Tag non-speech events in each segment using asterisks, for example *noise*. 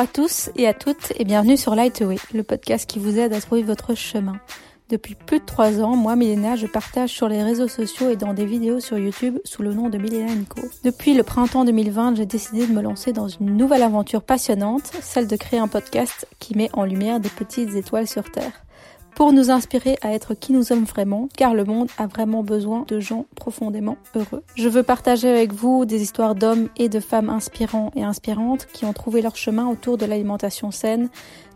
à tous et à toutes et bienvenue sur Lightway, le podcast qui vous aide à trouver votre chemin. Depuis plus de trois ans, moi, Milena, je partage sur les réseaux sociaux et dans des vidéos sur YouTube sous le nom de Milena Nico. Depuis le printemps 2020, j'ai décidé de me lancer dans une nouvelle aventure passionnante, celle de créer un podcast qui met en lumière des petites étoiles sur Terre pour nous inspirer à être qui nous sommes vraiment, car le monde a vraiment besoin de gens profondément heureux. Je veux partager avec vous des histoires d'hommes et de femmes inspirants et inspirantes qui ont trouvé leur chemin autour de l'alimentation saine,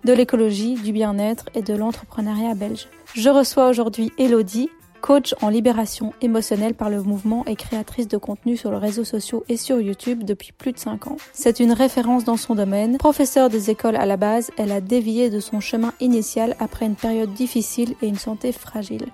de l'écologie, du bien-être et de l'entrepreneuriat belge. Je reçois aujourd'hui Elodie, coach en libération émotionnelle par le mouvement et créatrice de contenu sur les réseaux sociaux et sur YouTube depuis plus de 5 ans. C'est une référence dans son domaine. Professeure des écoles à la base, elle a dévié de son chemin initial après une période difficile et une santé fragile.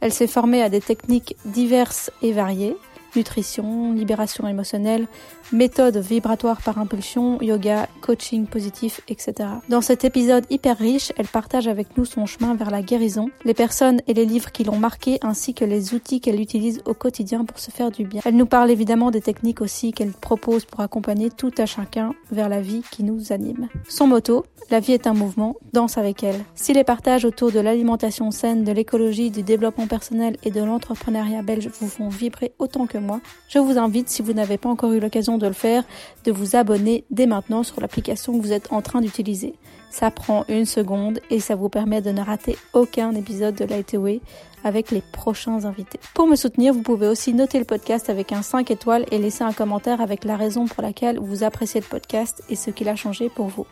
Elle s'est formée à des techniques diverses et variées, nutrition, libération émotionnelle, méthode vibratoire par impulsion, yoga, coaching positif, etc. Dans cet épisode hyper riche, elle partage avec nous son chemin vers la guérison, les personnes et les livres qui l'ont marqué ainsi que les outils qu'elle utilise au quotidien pour se faire du bien. Elle nous parle évidemment des techniques aussi qu'elle propose pour accompagner tout à chacun vers la vie qui nous anime. Son motto, la vie est un mouvement, danse avec elle. Si les partages autour de l'alimentation saine, de l'écologie, du développement personnel et de l'entrepreneuriat belge vous font vibrer autant que moi, je vous invite, si vous n'avez pas encore eu l'occasion de le faire, de vous abonner dès maintenant sur l'application que vous êtes en train d'utiliser. Ça prend une seconde et ça vous permet de ne rater aucun épisode de Lightway avec les prochains invités. Pour me soutenir, vous pouvez aussi noter le podcast avec un 5 étoiles et laisser un commentaire avec la raison pour laquelle vous appréciez le podcast et ce qu'il a changé pour vous.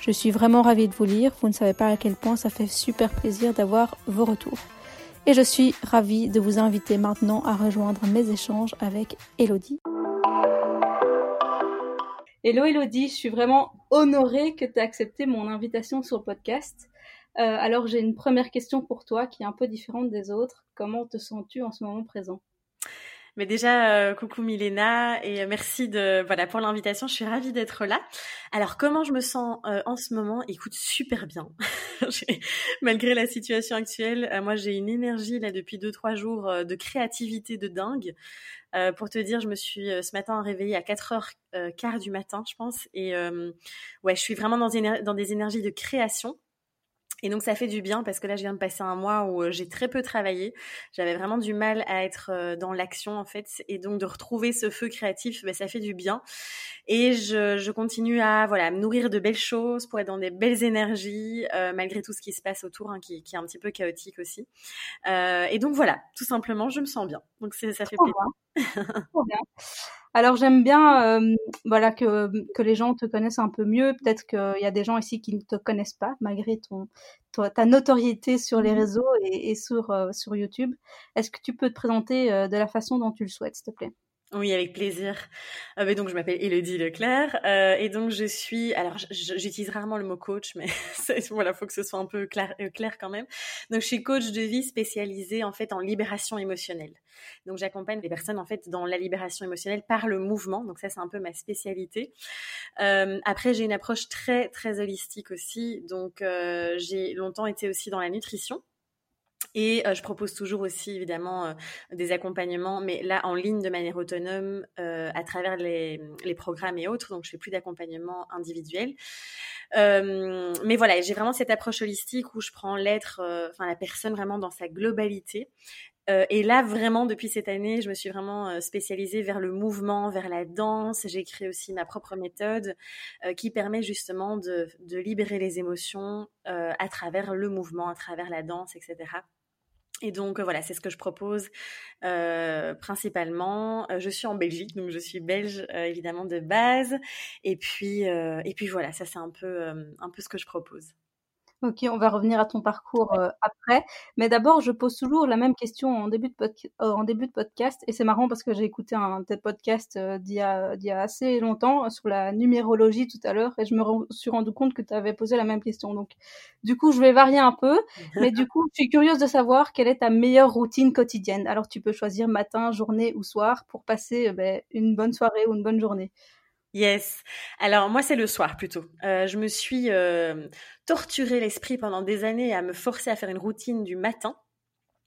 Je suis vraiment ravie de vous lire, vous ne savez pas à quel point ça fait super plaisir d'avoir vos retours et je suis ravie de vous inviter maintenant à rejoindre mes échanges avec Elodie. Hello Elodie, je suis vraiment honorée que tu aies accepté mon invitation sur le podcast. Euh, alors j'ai une première question pour toi qui est un peu différente des autres. Comment te sens-tu en ce moment présent? Mais déjà, euh, coucou Milena et merci de voilà pour l'invitation. Je suis ravie d'être là. Alors comment je me sens euh, en ce moment? Écoute, super bien. *laughs* Malgré la situation actuelle, euh, moi j'ai une énergie là depuis deux trois jours de créativité de dingue. pour te dire, je me suis ce matin réveillée à 4h15 du matin, je pense, et ouais, je suis vraiment dans des énergies de création. Et donc ça fait du bien parce que là je viens de passer un mois où euh, j'ai très peu travaillé. J'avais vraiment du mal à être euh, dans l'action en fait et donc de retrouver ce feu créatif, ben, ça fait du bien. Et je, je, continue à voilà me nourrir de belles choses pour être dans des belles énergies euh, malgré tout ce qui se passe autour hein, qui, qui, est un petit peu chaotique aussi. Euh, et donc voilà, tout simplement je me sens bien. Donc ça fait plaisir. Bien. Alors j'aime bien euh, voilà que, que les gens te connaissent un peu mieux. Peut-être qu'il y a des gens ici qui ne te connaissent pas malgré ton, ta notoriété sur les mmh réseaux et, sur, euh, sur YouTube. Est-ce que tu peux te présenter euh, de la façon dont tu le souhaites, s'il te plaît? Oui, avec plaisir. Euh, donc, je m'appelle Elodie Leclerc euh, et donc je suis. Alors, j'utilise rarement le mot coach, mais *laughs* voilà, faut que ce soit un peu clair, euh, clair quand même. Donc, je suis coach de vie spécialisée en fait en libération émotionnelle. Donc, j'accompagne les personnes en fait dans la libération émotionnelle par le mouvement. Donc, ça, c'est un peu ma spécialité. Euh, après, j'ai une approche très très holistique aussi. Donc, euh, j'ai longtemps été aussi dans la nutrition. Et euh, je propose toujours aussi évidemment euh, des accompagnements, mais là en ligne de manière autonome euh, à travers les, programmes et autres. Donc je fais plus d'accompagnement individuel. mais voilà, j'ai vraiment cette approche holistique où je prends l'être, enfin la personne vraiment dans sa globalité. et là, vraiment, depuis cette année, je me suis vraiment spécialisée vers le mouvement, vers la danse. J'ai créé aussi ma propre méthode qui permet justement de libérer les émotions à travers le mouvement, à travers la danse, etc. Et donc voilà, c'est ce que je propose euh, principalement. Euh, je suis en Belgique, donc je suis belge euh, évidemment de base. Et puis et puis voilà, ça c'est un peu un peu ce que je propose. Ok, on va revenir à ton parcours euh, après. Mais d'abord, je pose toujours la même question en début de, euh, en début de podcast. Et c'est marrant parce que j'ai écouté un tes podcasts euh, d'il y, a, assez longtemps sur la numérologie tout à l'heure. Et je me suis rendu compte que tu avais posé la même question. Donc, du coup, je vais varier un peu. mais du coup, je suis curieuse de savoir quelle est ta meilleure routine quotidienne. Alors, tu peux choisir matin, journée ou soir pour passer ben, une bonne soirée ou une bonne journée. Yes. Alors moi c'est le soir plutôt. Euh, je me suis euh, torturé l'esprit pendant des années à me forcer à faire une routine du matin.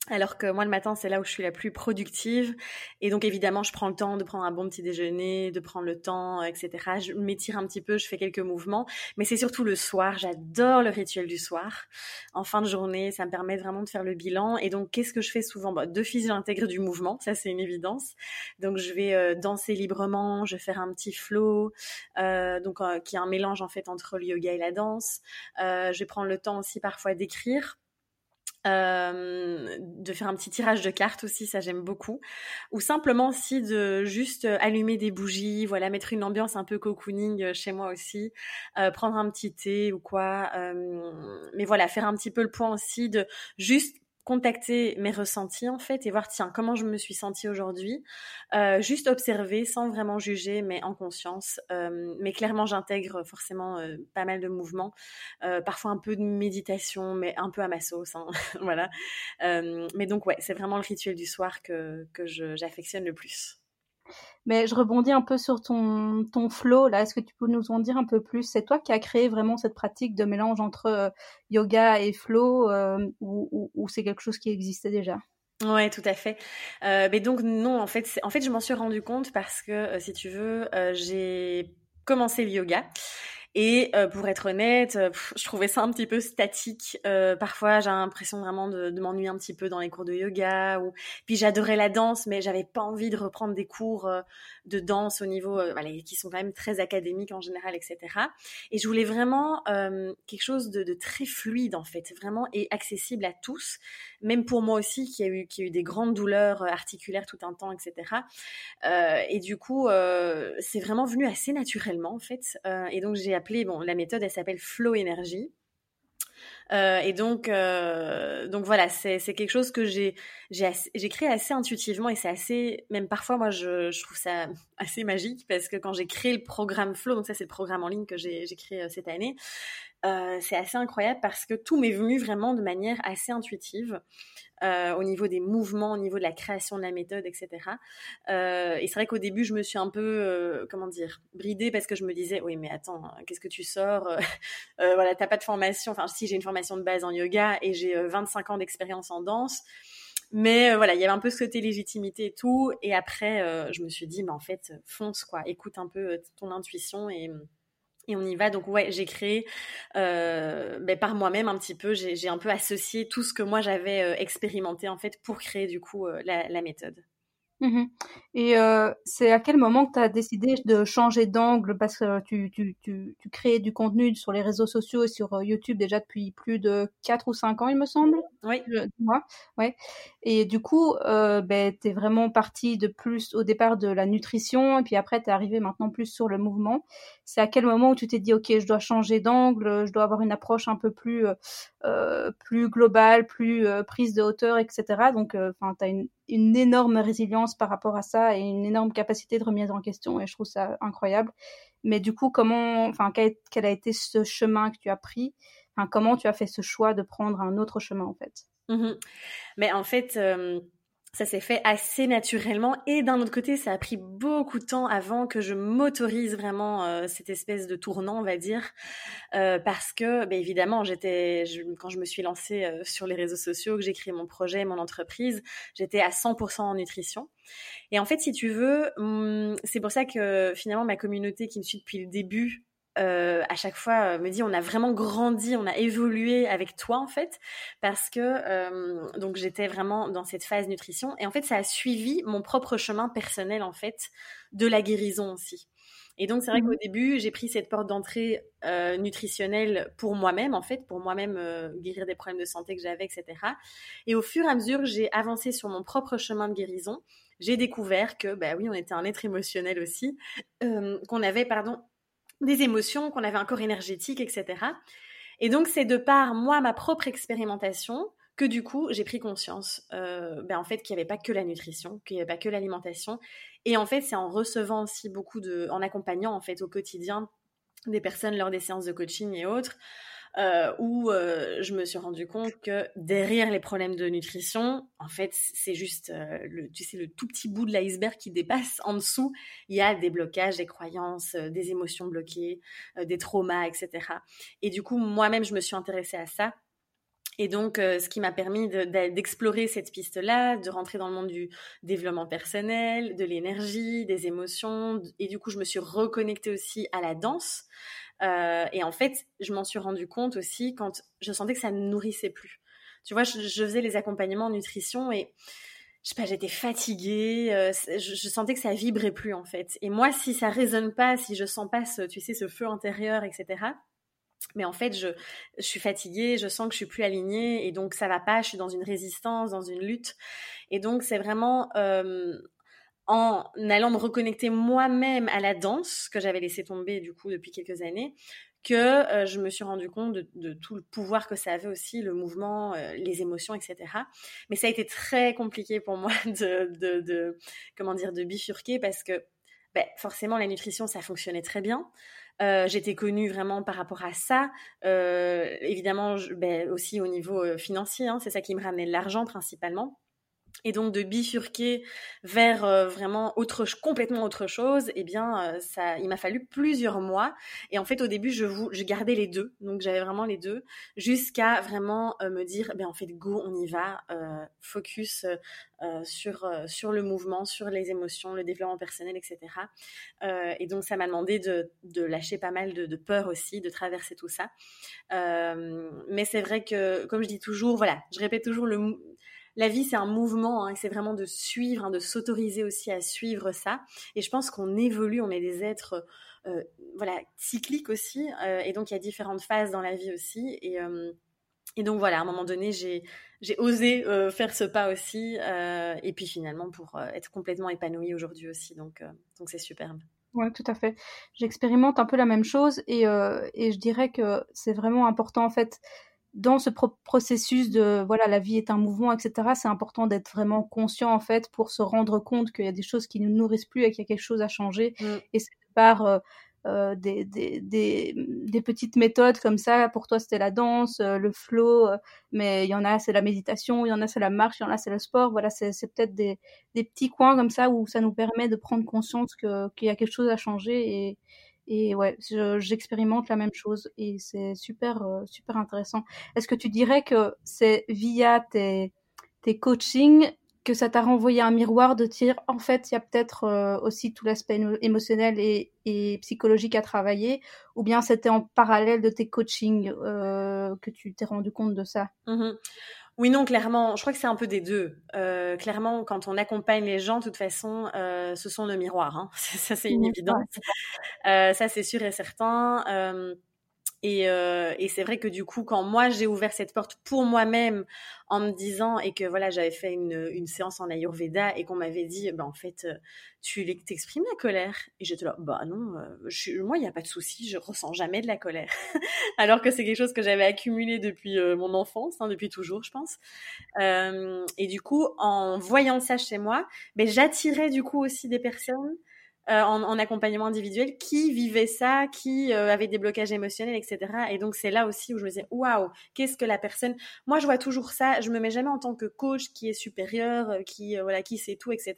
Alors que moi, le matin, c'est là où je suis la plus productive. Et donc, évidemment, je prends le temps de prendre un bon petit déjeuner, de prendre le temps, etc. Je m'étire un petit peu, je fais quelques mouvements. Mais c'est surtout le soir. J'adore le rituel du soir. En fin de journée, ça me permet vraiment de faire le bilan. Et donc, qu'est-ce que je fais souvent? Bah, De fils, j'intègre du mouvement. Ça, c'est une évidence. Donc, je vais euh, danser librement. Je vais faire un petit flow. Euh, donc, euh, qui est un mélange, en fait, entre le yoga et la danse. je vais prendre le temps aussi, parfois, d'écrire euh, de faire un petit tirage de cartes aussi, ça j'aime beaucoup. Ou simplement aussi de juste allumer des bougies, voilà, mettre une ambiance un peu cocooning euh, chez moi aussi, euh, prendre un petit thé ou quoi. mais voilà, faire un petit peu le point aussi de juste contacter mes ressentis en fait et voir tiens comment je me suis sentie aujourd'hui. Euh, juste observer sans vraiment juger mais en conscience. Euh, mais clairement j'intègre forcément euh, pas mal de mouvements. Parfois un peu de méditation mais un peu à ma sauce hein, *laughs* voilà. Mais donc ouais c'est vraiment le rituel du soir que, que j'affectionne le plus mais je rebondis un peu sur ton, ton flow, là. Est-ce que tu peux nous en dire un peu plus? C'est toi qui as créé vraiment cette pratique de mélange entre euh, yoga et flow euh, ou, c'est quelque chose qui existait déjà? Ouais, tout à fait. Euh, mais donc non, en fait, en fait, je m'en suis rendu compte parce que si tu veux, j'ai commencé le yoga et euh, pour être honnête, euh, je trouvais ça un petit peu statique. Euh, parfois, j'ai l'impression vraiment de, de m'ennuyer un petit peu dans les cours de yoga. Ou puis j'adorais la danse, mais j'avais pas envie de reprendre des cours de danse au niveau, qui sont quand même très académiques en général, etc. Et je voulais vraiment quelque chose de, de, très fluide en fait, vraiment et accessible à tous, même pour moi aussi qui a eu qui a eu des grandes douleurs articulaires tout un temps, etc. et du coup, c'est vraiment venu assez naturellement en fait. et donc j'ai bon, la méthode, elle s'appelle Flow Energy. Euh, et donc, euh, donc voilà, c'est quelque chose que j'ai créé assez intuitivement et c'est assez, même parfois moi je, je, trouve ça *laughs* assez magique parce que quand j'ai créé le programme Flow, donc ça c'est le programme en ligne que j'ai créé euh, cette année, euh, c'est assez incroyable parce que tout m'est venu vraiment de manière assez intuitive. Euh, au niveau des mouvements, au niveau de la création de la méthode, etc. Euh, et c'est vrai qu'au début, je me suis un peu, comment dire, bridée parce que je me disais, oui, mais attends, qu'est-ce que tu sors? *laughs* Voilà, t'as pas de formation. Enfin, si j'ai une formation de base en yoga et j'ai 25 ans d'expérience en danse. Mais voilà, il y avait un peu ce côté légitimité et tout. Et après, je me suis dit, mais en fait, fonce, quoi. Écoute un peu ton intuition et et on y va. Donc ouais, j'ai créé euh, ben, par moi-même un petit peu, j'ai un peu associé tout ce que moi j'avais euh, expérimenté en fait pour créer du coup euh, la, méthode. Mmh et c'est à quel moment que tu as décidé de changer d'angle? Parce que tu, tu, tu, tu, crées du contenu sur les réseaux sociaux et sur YouTube déjà depuis plus de 4 ou 5 ans, il me semble Oui. Moi, ouais. Et du coup, ben, tu es vraiment parti de plus au départ de la nutrition et puis après, tu es arrivé maintenant plus sur le mouvement. C'est à quel moment où tu t'es dit, OK, je dois changer d'angle, je dois avoir une approche un peu plus, euh, plus globale, plus prise de hauteur, etc. Donc, enfin, tu as une une énorme résilience par rapport à ça et une énorme capacité de remise en question et je trouve ça incroyable. Mais du coup, comment, enfin, quel, a été ce chemin que tu as pris? Enfin, comment tu as fait ce choix de prendre un autre chemin en fait? Mmh Mais en fait, ça s'est fait assez naturellement. Et d'un autre côté ça a pris beaucoup de temps avant que je m'autorise vraiment euh, cette espèce de tournant on va dire. Euh, parce que bah, évidemment j'étais quand je me suis lancée euh, sur les réseaux sociaux que j'ai créé mon projet mon entreprise j'étais à 100% en nutrition. Et en fait si tu veux hum, c'est pour ça que finalement ma communauté qui me suit depuis le début euh, à chaque fois euh, me dit on a vraiment grandi, on a évolué avec toi en fait, parce que euh, donc j'étais vraiment dans cette phase nutrition et en fait ça a suivi mon propre chemin personnel en fait de la guérison aussi. Et donc c'est vrai qu'au mmh début j'ai pris cette porte d'entrée nutritionnelle pour moi-même en fait, pour moi-même guérir des problèmes de santé que j'avais, etc. Et au fur et à mesure j'ai avancé sur mon propre chemin de guérison j'ai découvert que, bah oui, on était un être émotionnel aussi, qu'on avait, pardon, des émotions, qu'on avait un corps énergétique, etc. Et donc c'est de par moi ma propre expérimentation que du coup j'ai pris conscience, euh, ben, en fait qu'il n'y avait pas que la nutrition, qu'il n'y avait pas que l'alimentation. Et en fait c'est en recevant aussi beaucoup de, en accompagnant en fait au quotidien des personnes lors des séances de coaching et autres, euh, où euh, je me suis rendu compte que derrière les problèmes de nutrition, en fait, c'est juste euh, le, tu sais, le tout petit bout de l'iceberg qui dépasse. En dessous, il y a des blocages, des croyances, des émotions bloquées, des traumas, etc. Et du coup, moi-même, je me suis intéressée à ça Et donc, euh, ce qui m'a permis d'explorer cette piste-là, de rentrer dans le monde du développement personnel, de l'énergie, des émotions. Et du coup, je me suis reconnectée aussi à la danse. Euh, et en fait, je m'en suis rendu compte aussi quand je sentais que ça ne nourrissait plus. Tu vois, je, faisais les accompagnements en nutrition et je sais pas, j'étais fatiguée, euh, je, sentais que ça vibrait plus en fait. Et moi, si ça résonne pas, si je sens pas, ce, tu sais, ce feu intérieur, etc., mais en fait, je, suis fatiguée, je sens que je suis plus alignée et donc ça va pas, je suis dans une résistance, dans une lutte. Et donc, c'est vraiment euh, en allant me reconnecter moi-même à la danse que j'avais laissé tomber du coup depuis quelques années, que euh, je me suis rendu compte de, tout le pouvoir que ça avait aussi, le mouvement, euh, les émotions, etc. Mais ça a été très compliqué pour moi *laughs* de, de, de comment dire, de bifurquer parce que ben, forcément la nutrition ça fonctionnait très bien. Euh, j'étais connue vraiment par rapport à ça. Euh, évidemment, ben, aussi au niveau euh, financier, hein, c'est ça qui me ramenait l'argent principalement et donc de bifurquer vers euh, vraiment autre complètement autre chose eh bien euh, ça il m'a fallu plusieurs mois. Et en fait au début je gardais les deux. Donc j'avais vraiment les deux jusqu'à vraiment euh, me dire ben en fait go on y va focus sur sur le mouvement sur les émotions le développement personnel etc et donc ça m'a demandé de, de lâcher pas mal de, de, peur aussi de traverser tout ça. Mais c'est vrai que comme je dis toujours voilà je répète toujours le la vie, c'est un mouvement, hein, c'est vraiment de suivre, hein, de s'autoriser aussi à suivre ça. Et je pense qu'on évolue, on est des êtres, euh, voilà, cycliques aussi. Euh, et donc, il y a différentes phases dans la vie aussi. Et, euh, donc, voilà, à un moment donné, j'ai, osé faire ce pas aussi. et puis, finalement, pour être complètement épanouie aujourd'hui aussi. Donc, c'est superbe. Ouais, tout à fait. J'expérimente un peu la même chose et je dirais que c'est vraiment important en fait dans ce processus de voilà la vie est un mouvement etc c'est important d'être vraiment conscient en fait pour se rendre compte qu'il y a des choses qui ne nous nourrissent plus et qu'il y a quelque chose à changer. Mm. et c'est par euh, euh, des, des, des, des, petites méthodes comme ça. Pour toi c'était la danse euh, le flow mais il y en a c'est la méditation il y en a c'est la marche il y en a c'est le sport. Voilà c'est peut-être des, des petits coins comme ça où ça nous permet de prendre conscience qu'il y a quelque chose à changer et et ouais, j'expérimente la même chose et c'est super, euh, super intéressant. Est-ce que tu dirais que c'est via tes, tes coachings que ça t'a renvoyé un miroir de dire en fait il y a peut-être euh, aussi tout l'aspect émotionnel et, psychologique à travailler ou bien c'était en parallèle de tes coachings euh, que tu t'es rendu compte de ça? Mmh oui, non, clairement, je crois que c'est un peu des deux. Euh, clairement, quand on accompagne les gens, de toute façon, euh, ce sont nos miroirs. Hein. *laughs* Ça, c'est une évidence. Euh, ça, c'est sûr et certain. Et, euh, et c'est vrai que du coup, quand moi j'ai ouvert cette porte pour moi-même en me disant et que voilà, j'avais fait une, une séance en Ayurveda et qu'on m'avait dit, ben en fait, euh, tu t'exprimes la colère. Et j'étais là, bah non, euh, je, moi il n'y a pas de souci, je ressens jamais de la colère. *laughs* Alors que c'est quelque chose que j'avais accumulé depuis euh, mon enfance, hein, depuis toujours, je pense. Euh, et du coup, en voyant ça chez moi, ben j'attirais du coup aussi des personnes euh, en, accompagnement individuel qui vivait ça, qui euh, avait des blocages émotionnels, etc. Et donc c'est là aussi où je me disais waouh, qu'est-ce que la personne. Moi je vois toujours ça. Je me mets jamais en tant que coach qui est supérieur, euh, qui voilà, qui sait tout, etc.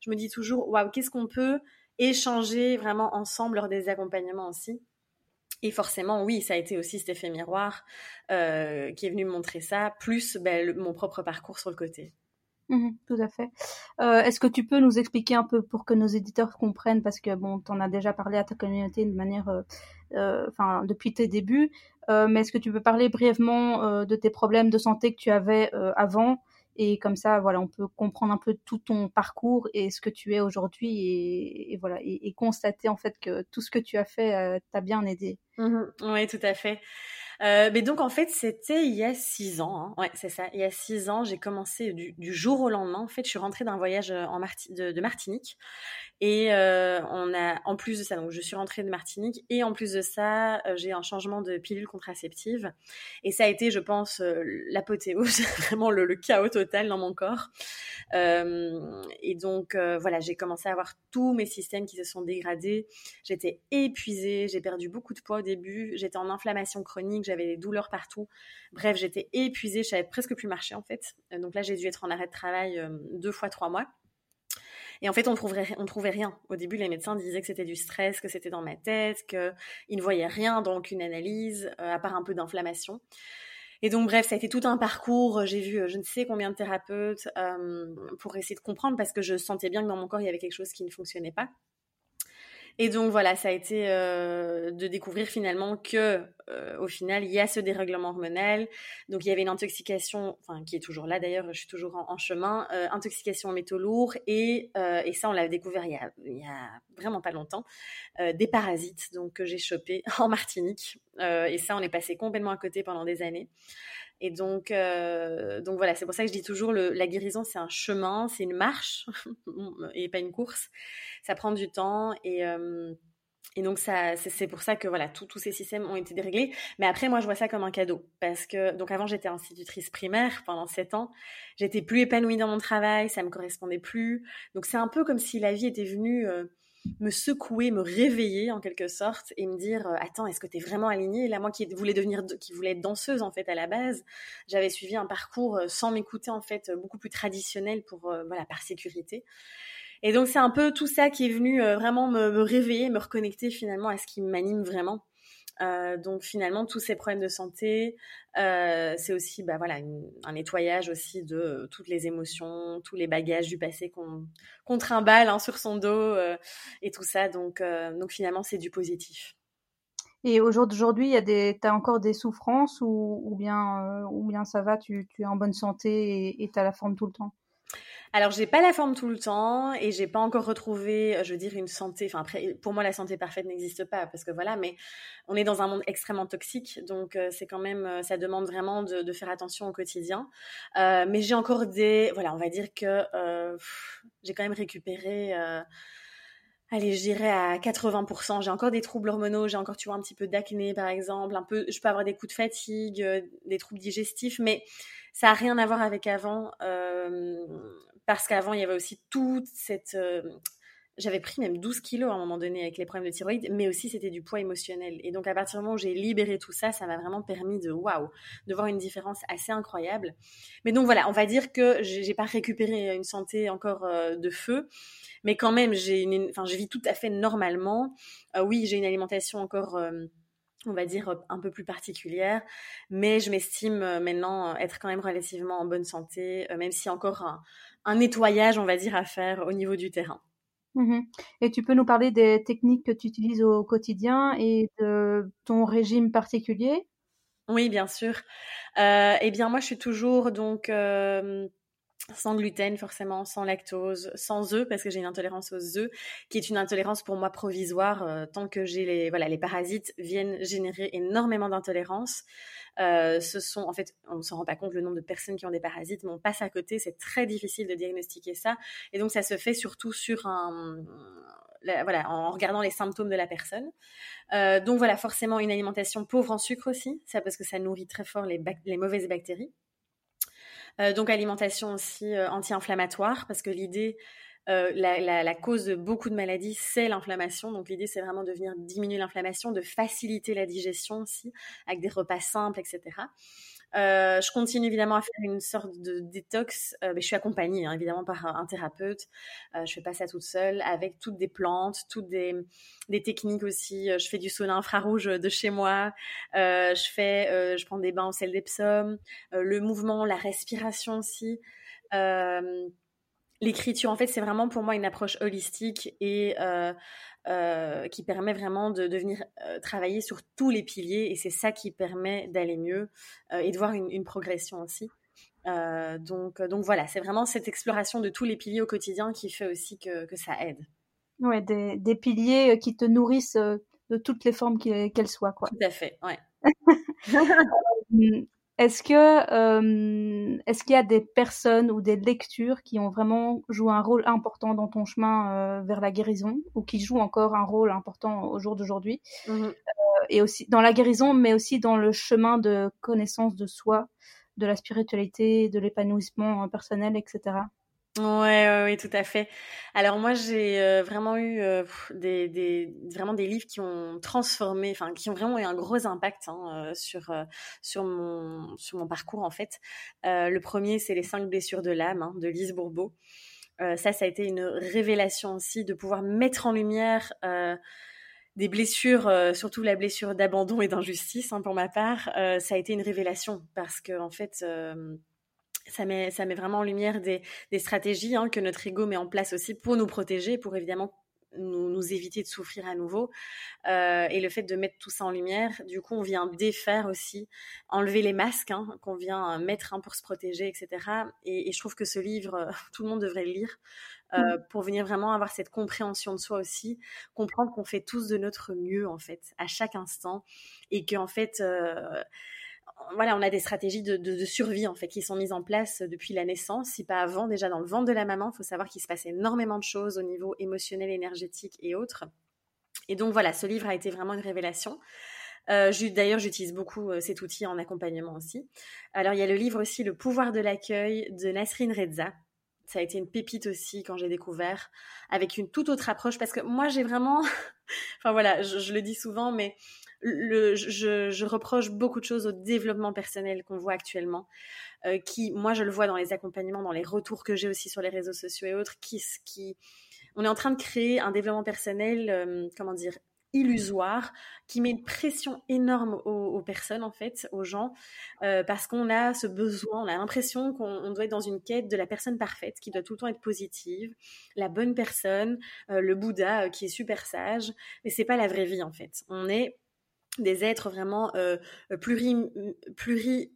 Je me dis toujours waouh, qu'est-ce qu'on peut échanger vraiment ensemble lors des accompagnements aussi. Et forcément, oui, ça a été aussi cet effet miroir qui est venu me montrer ça, plus ben, mon propre parcours sur le côté. Mmh tout à fait. Euh, est-ce que tu peux nous expliquer un peu pour que nos éditeurs comprennent, parce que bon, tu en as déjà parlé à ta communauté de manière, euh, euh, enfin, depuis tes débuts, mais est-ce que tu peux parler brièvement de tes problèmes de santé que tu avais avant? Et comme ça, voilà, on peut comprendre un peu tout ton parcours et ce que tu es aujourd'hui et, voilà, et, constater en fait que tout ce que tu as fait t'a bien aidé. Mmh oui, tout à fait. Euh, mais donc en fait, c'était il y a six ans. Hein. Ouais, c'est ça. Il y a six ans, j'ai commencé du, jour au lendemain. En fait, je suis rentrée d'un voyage euh, en de, Martinique et euh, on a, en plus de ça, donc je suis rentrée de Martinique et en plus de ça, euh, j'ai un changement de pilule contraceptive. Et ça a été, je pense, euh, l'apothéose, *laughs* vraiment le, chaos total dans mon corps. Euh, et donc voilà, j'ai commencé à avoir tous mes systèmes qui se sont dégradés. J'étais épuisée, j'ai perdu beaucoup de poids au début, j'étais en inflammation chronique, j'avais des douleurs partout. Bref, j'étais épuisée, je savais presque plus marcher en fait. Donc là, j'ai dû être en arrêt de travail deux fois trois mois. Et en fait, on trouverait, on trouvait rien. Au début, les médecins disaient que c'était du stress, que c'était dans ma tête, qu'ils ne voyaient rien dans aucune analyse, euh, à part un peu d'inflammation. Et donc, bref, ça a été tout un parcours. J'ai vu je ne sais combien de thérapeutes pour essayer de comprendre parce que je sentais bien que dans mon corps, il y avait quelque chose qui ne fonctionnait pas. Et donc voilà, ça a été euh, de découvrir finalement que euh, au final, il y a ce dérèglement hormonal. Donc il y avait une intoxication, enfin qui est toujours là d'ailleurs, je suis toujours en, chemin, euh, intoxication en métaux lourds et, et ça on l'a découvert il y, a, il y a vraiment pas longtemps, des parasites donc que j'ai chopé *laughs* en Martinique et ça on est passé complètement à côté pendant des années. Et donc, euh, donc voilà, c'est pour ça que je dis toujours, le, la guérison, c'est un chemin, c'est une marche *laughs* et pas une course. Ça prend du temps et, euh, et donc ça, c'est pour ça que voilà, tous ces systèmes ont été déréglés. Mais après, moi, je vois ça comme un cadeau parce que donc avant, j'étais institutrice primaire pendant sept ans. J'étais plus épanouie dans mon travail, ça me correspondait plus. Donc c'est un peu comme si la vie était venue euh, me secouer, me réveiller en quelque sorte et me dire euh, attends est-ce que tu es vraiment alignée? Là moi qui voulais devenir qui voulais être danseuse en fait à la base j'avais suivi un parcours euh, sans m'écouter en fait beaucoup plus traditionnel pour euh, voilà par sécurité. Et donc c'est un peu tout ça qui est venu vraiment me, me, réveiller me reconnecter finalement à ce qui m'anime vraiment euh, donc finalement, tous ces problèmes de santé, euh, c'est aussi bah, voilà, un nettoyage aussi de toutes les émotions, tous les bagages du passé qu'on qu trimballe hein, sur son dos euh, et tout ça. Donc, euh, donc finalement, c'est du positif. Et aujourd'hui, des, t'as encore des souffrances ou, ou bien, euh, ou bien ça va, tu, tu es en bonne santé et tu as la forme tout le temps? Alors, j'ai pas la forme tout le temps et j'ai pas encore retrouvé, euh, je veux dire, une santé. Enfin, après, pour moi, la santé parfaite n'existe pas parce que voilà, mais on est dans un monde extrêmement toxique, donc euh, c'est quand même, euh, ça demande vraiment de, faire attention au quotidien. Mais j'ai encore des, voilà, on va dire que j'ai quand même récupéré. Allez, je dirais à 80%. J'ai encore des troubles hormonaux, j'ai encore, tu vois, un petit peu d'acné, par exemple, un peu, je peux avoir des coups de fatigue, des troubles digestifs, mais ça a rien à voir avec avant. Euh, parce qu'avant, il y avait aussi toute cette... Euh, j'avais pris même 12 kilos à un moment donné avec les problèmes de thyroïde, mais aussi c'était du poids émotionnel. Et donc à partir du moment où j'ai libéré tout ça, ça m'a vraiment permis de waouh, de voir une différence assez incroyable. Mais donc voilà, on va dire que j'ai pas récupéré une santé encore euh, de feu, mais quand même j'ai une, enfin je vis tout à fait normalement. Oui, j'ai une alimentation encore euh, on va dire un peu plus particulière, mais je m'estime maintenant être quand même relativement en bonne santé, même si encore un, un nettoyage, on va dire, à faire au niveau du terrain. Mmh et tu peux nous parler des techniques que tu utilises au quotidien et de ton régime particulier? Oui, bien sûr. Euh, eh bien, moi, je suis toujours donc euh, sans gluten forcément, sans lactose, sans œufs parce que j'ai une intolérance aux œufs qui est une intolérance pour moi provisoire euh, tant que j'ai les voilà les parasites viennent générer énormément d'intolérance. Euh, ce sont en fait on s'en rend pas compte le nombre de personnes qui ont des parasites mais on passe à côté, c'est très difficile de diagnostiquer ça et donc ça se fait surtout sur un voilà, en regardant les symptômes de la personne. Euh, donc voilà, forcément une alimentation pauvre en sucre aussi, ça parce que ça nourrit très fort les mauvaises bactéries. Euh, donc alimentation aussi euh, anti-inflammatoire, parce que l'idée, euh, la, cause de beaucoup de maladies, c'est l'inflammation. Donc l'idée, c'est vraiment de venir diminuer l'inflammation, de faciliter la digestion aussi, avec des repas simples, etc. Euh, je continue évidemment à faire une sorte de détox. Euh, mais je suis accompagnée hein, évidemment par un, thérapeute. Euh, je fais pas ça toute seule, avec toutes des plantes, toutes des, des techniques aussi. Euh, je fais du sauna infrarouge de chez moi. Euh, je fais, je prends des bains au sel d'Epsom. le mouvement, la respiration aussi. L'écriture, en fait, c'est vraiment pour moi une approche holistique et euh, qui permet vraiment de, de venir euh, travailler sur tous les piliers et c'est ça qui permet d'aller mieux euh, et de voir une, une progression aussi. Euh, donc, donc voilà, c'est vraiment cette exploration de tous les piliers au quotidien qui fait aussi que, que ça aide. Ouais, des, des, piliers qui te nourrissent de toutes les formes qu'elles soient, quoi. Tout à fait, ouais. *laughs* *laughs* Est-ce que euh, est-ce qu'il y a des personnes ou des lectures qui ont vraiment joué un rôle important dans ton chemin euh, vers la guérison ou qui jouent encore un rôle important au jour d'aujourd'hui? Mmh euh, et aussi dans la guérison mais aussi dans le chemin de connaissance de soi, de la spiritualité, de l'épanouissement personnel, etc. Ouais, ouais, oui, tout à fait. Alors moi, j'ai euh, vraiment eu euh, des, vraiment des livres qui ont transformé, enfin, qui ont vraiment eu un gros impact hein, euh, sur sur mon sur mon parcours en fait. le premier, c'est les cinq blessures de l'âme hein, de Lise Bourbeau. ça, ça a été une révélation aussi de pouvoir mettre en lumière des blessures, surtout la blessure d'abandon et d'injustice hein, pour ma part, ça a été une révélation parce que en fait ça met, ça met vraiment en lumière des, des stratégies hein, que notre ego met en place aussi pour nous protéger, pour évidemment nous, nous éviter de souffrir à nouveau. Euh, et le fait de mettre tout ça en lumière, du coup, on vient défaire aussi, enlever les masques hein, qu'on vient mettre hein, pour se protéger, etc. Et, et, je trouve que ce livre, *laughs* tout le monde devrait le lire. Euh, mmh. pour venir vraiment avoir cette compréhension de soi aussi, comprendre qu'on fait tous de notre mieux en fait à chaque instant et qu'en fait euh, voilà, on a des stratégies de, survie en fait qui sont mises en place depuis la naissance, si pas avant, déjà dans le ventre de la maman. Il faut savoir qu'il se passe énormément de choses au niveau émotionnel, énergétique et autres. Et donc voilà, ce livre a été vraiment une révélation. Euh, d'ailleurs, j'utilise beaucoup euh, cet outil en accompagnement aussi. Alors, il y a le livre aussi Le pouvoir de l'accueil de Nasrin Reza. Ça a été une pépite aussi quand j'ai découvert, avec une toute autre approche, parce que moi, j'ai vraiment, *laughs* enfin voilà, je, le dis souvent, mais je, reproche beaucoup de choses au développement personnel qu'on voit actuellement, euh, qui, moi, je le vois dans les accompagnements, dans les retours que j'ai aussi sur les réseaux sociaux et autres, qui, qui, on est en train de créer un développement personnel, euh, comment dire, illusoire qui met une pression énorme aux, personnes en fait, aux gens, euh, parce qu'on a ce besoin, on a l'impression qu'on doit être dans une quête de la personne parfaite, qui doit tout le temps être positive, la bonne personne, le Bouddha qui est super sage, mais c'est pas la vraie vie en fait. On est des êtres vraiment euh, pluri, pluri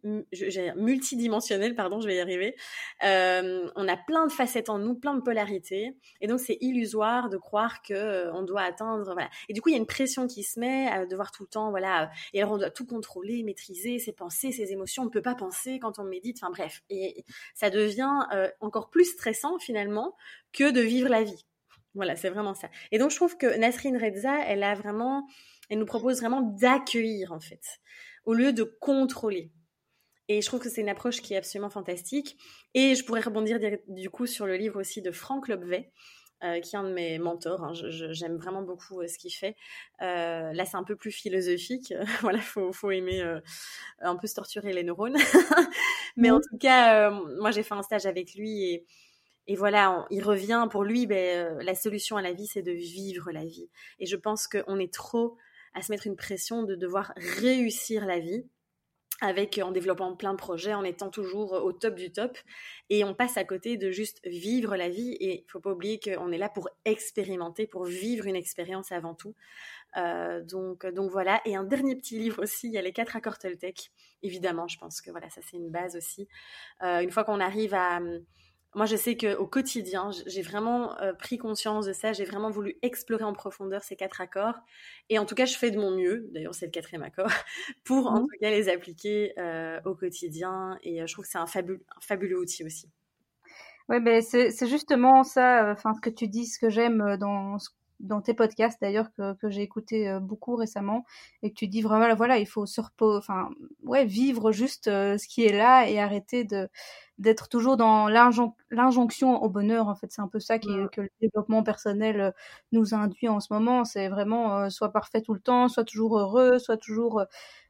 multidimensionnels, pardon, je vais y arriver. Euh, on a plein de facettes en nous, plein de polarités, et donc c'est illusoire de croire que euh, on doit atteindre, voilà. Et du coup, il y a une pression qui se met à devoir tout le temps, voilà. Et alors on doit tout contrôler, maîtriser ses pensées, ses émotions. On ne peut pas penser quand on médite. Enfin bref, et ça devient euh, encore plus stressant finalement que de vivre la vie. Voilà, c'est vraiment ça. Et donc je trouve que Nasrin Reza, elle a vraiment elle nous propose vraiment d'accueillir, en fait, au lieu de contrôler. Et je trouve que c'est une approche qui est absolument fantastique. Et je pourrais rebondir du coup sur le livre aussi de Franck Lobvet, euh, qui est un de mes mentors. Hein. J'aime vraiment beaucoup euh, ce qu'il fait. Euh, là, c'est un peu plus philosophique. *laughs* voilà, faut, faut aimer un peu se torturer les neurones. *laughs* Mais en tout cas, moi, j'ai fait un stage avec lui et, et voilà, il revient pour lui. Ben, la solution à la vie, c'est de vivre la vie. Et je pense qu'on est trop à se mettre une pression de devoir réussir la vie avec en développant plein de projets, en étant toujours au top du top. Et on passe à côté de juste vivre la vie. Et il faut pas oublier qu'on est là pour expérimenter, pour vivre une expérience avant tout. Euh, donc, donc voilà. Et un dernier petit livre aussi, il y a les quatre accords Toltec. Évidemment, je pense que voilà, ça c'est une base aussi. Euh, une fois qu'on arrive à moi, je sais qu'au quotidien, j'ai vraiment euh, pris conscience de ça. J'ai vraiment voulu explorer en profondeur ces quatre accords. Et en tout cas, je fais de mon mieux. D'ailleurs, c'est le quatrième accord *laughs* pour en mmh. tout cas les appliquer euh, au quotidien. Et euh, je trouve que c'est un, fabuleux outil aussi. Oui, ben c'est justement ça, enfin ce que tu dis, ce que j'aime dans dans tes podcasts d'ailleurs que, que j'ai écouté beaucoup récemment et que tu dis vraiment voilà il faut se reposer enfin ouais vivre juste ce qui est là et arrêter de d'être toujours dans l'injonction au bonheur. En fait, c'est un peu ça qui, que le développement personnel euh, nous induit en ce moment. C'est vraiment euh, soit parfait tout le temps, soit toujours heureux, soit toujours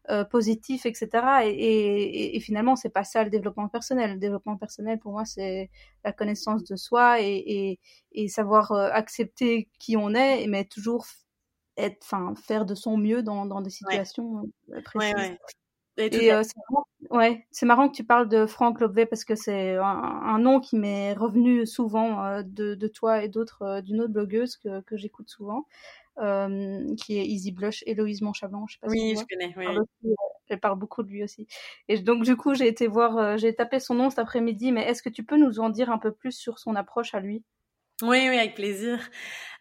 euh, positif, etc. Et, et, et finalement, c'est pas ça le développement personnel. Le développement personnel, pour moi, c'est la connaissance de soi et, et savoir accepter qui on est, mais toujours être, enfin, faire de son mieux dans, dans des situations précises. Et, euh, c'est marrant, ouais, c'est marrant que tu parles de Franck Lobvet parce que c'est un, nom qui m'est revenu souvent euh, de, de, toi et d'autres, euh, d'une autre blogueuse que, que j'écoute souvent, qui est Easy Blush, Héloïse Monchavant, je sais pas oui, si je connais, oui. Elle parle, beaucoup de lui aussi. Et donc du coup, j'ai été voir, j'ai tapé son nom cet après-midi, mais est-ce que tu peux nous en dire un peu plus sur son approche à lui? Oui, oui, avec plaisir.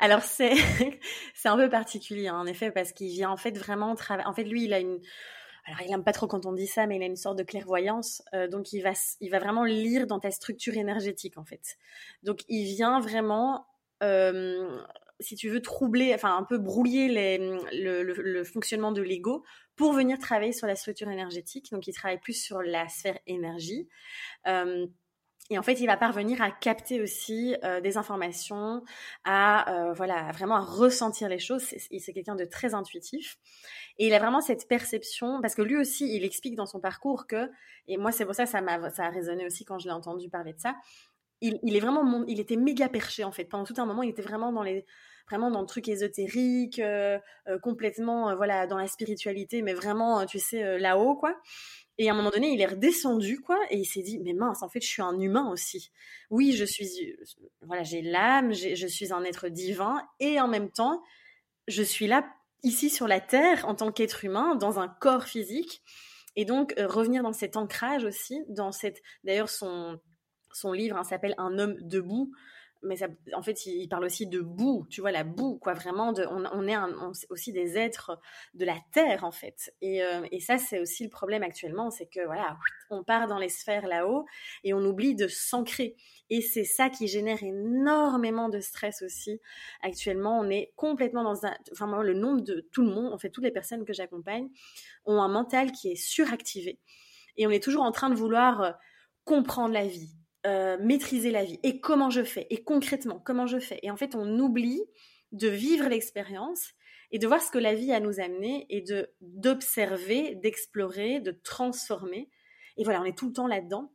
Alors c'est *laughs* c'est un peu particulier hein, en effet parce qu'il vient en fait vraiment travailler. En fait, lui, il a une alors il aime pas trop quand on dit ça, mais il a une sorte de clairvoyance. Euh, donc il va, il va vraiment lire dans ta structure énergétique en fait. Donc il vient vraiment, euh, si tu veux, troubler, enfin un peu brouiller le, fonctionnement de l'ego pour venir travailler sur la structure énergétique. Donc il travaille plus sur la sphère énergie. Euh, et en fait, il va parvenir à capter aussi euh, des informations, à euh, voilà, vraiment à ressentir les choses. C'est quelqu'un de très intuitif. Et il a vraiment cette perception, parce que lui aussi, il explique dans son parcours que, et moi c'est pour ça ça ça a résonné aussi quand je l'ai entendu parler de ça. Il, est vraiment, il était méga perché en fait. Pendant tout un moment, il était vraiment dans les vraiment dans le truc ésotérique, complètement voilà dans la spiritualité, mais vraiment tu sais là-haut quoi. Et à un moment donné, il est redescendu, quoi, et il s'est dit, mais mince, en fait, je suis un humain aussi. Oui, je suis, voilà, j'ai l'âme, je suis un être divin, et en même temps, je suis là, ici sur la Terre, en tant qu'être humain, dans un corps physique. Et donc, euh, revenir dans cet ancrage aussi, dans cette, d'ailleurs, son, son livre hein, s'appelle Un homme debout mais en fait, il, parle aussi de boue, tu vois, la boue, quoi, vraiment, on, est aussi des êtres de la terre, en fait. Euh, et, ça, c'est aussi le problème actuellement, c'est que, voilà, on part dans les sphères là-haut et on oublie de s'ancrer. Et c'est ça qui génère énormément de stress aussi. Actuellement, on est complètement dans un, enfin, le nombre de tout le monde, en fait, toutes les personnes que j'accompagne ont un mental qui est suractivé. Et on est toujours en train de vouloir euh, comprendre la vie, euh, maîtriser la vie et comment je fais? Et concrètement comment je fais? Et en fait, on oublie de vivre l'expérience et de voir ce que la vie a nous amené et de d'observer, d'explorer, de transformer. Et voilà, on est tout le temps là-dedans.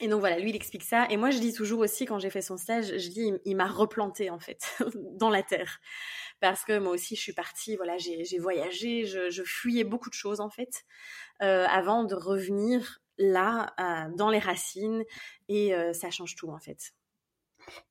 Et donc voilà, lui il explique ça. Et moi je dis toujours aussi quand j'ai fait son stage, je dis il, m'a replanté en fait *laughs* dans la terre parce que moi aussi je suis partie, voilà, j'ai voyagé, je, fuyais beaucoup de choses en fait euh, avant de revenir là, euh, dans les racines, et euh, ça change tout en fait.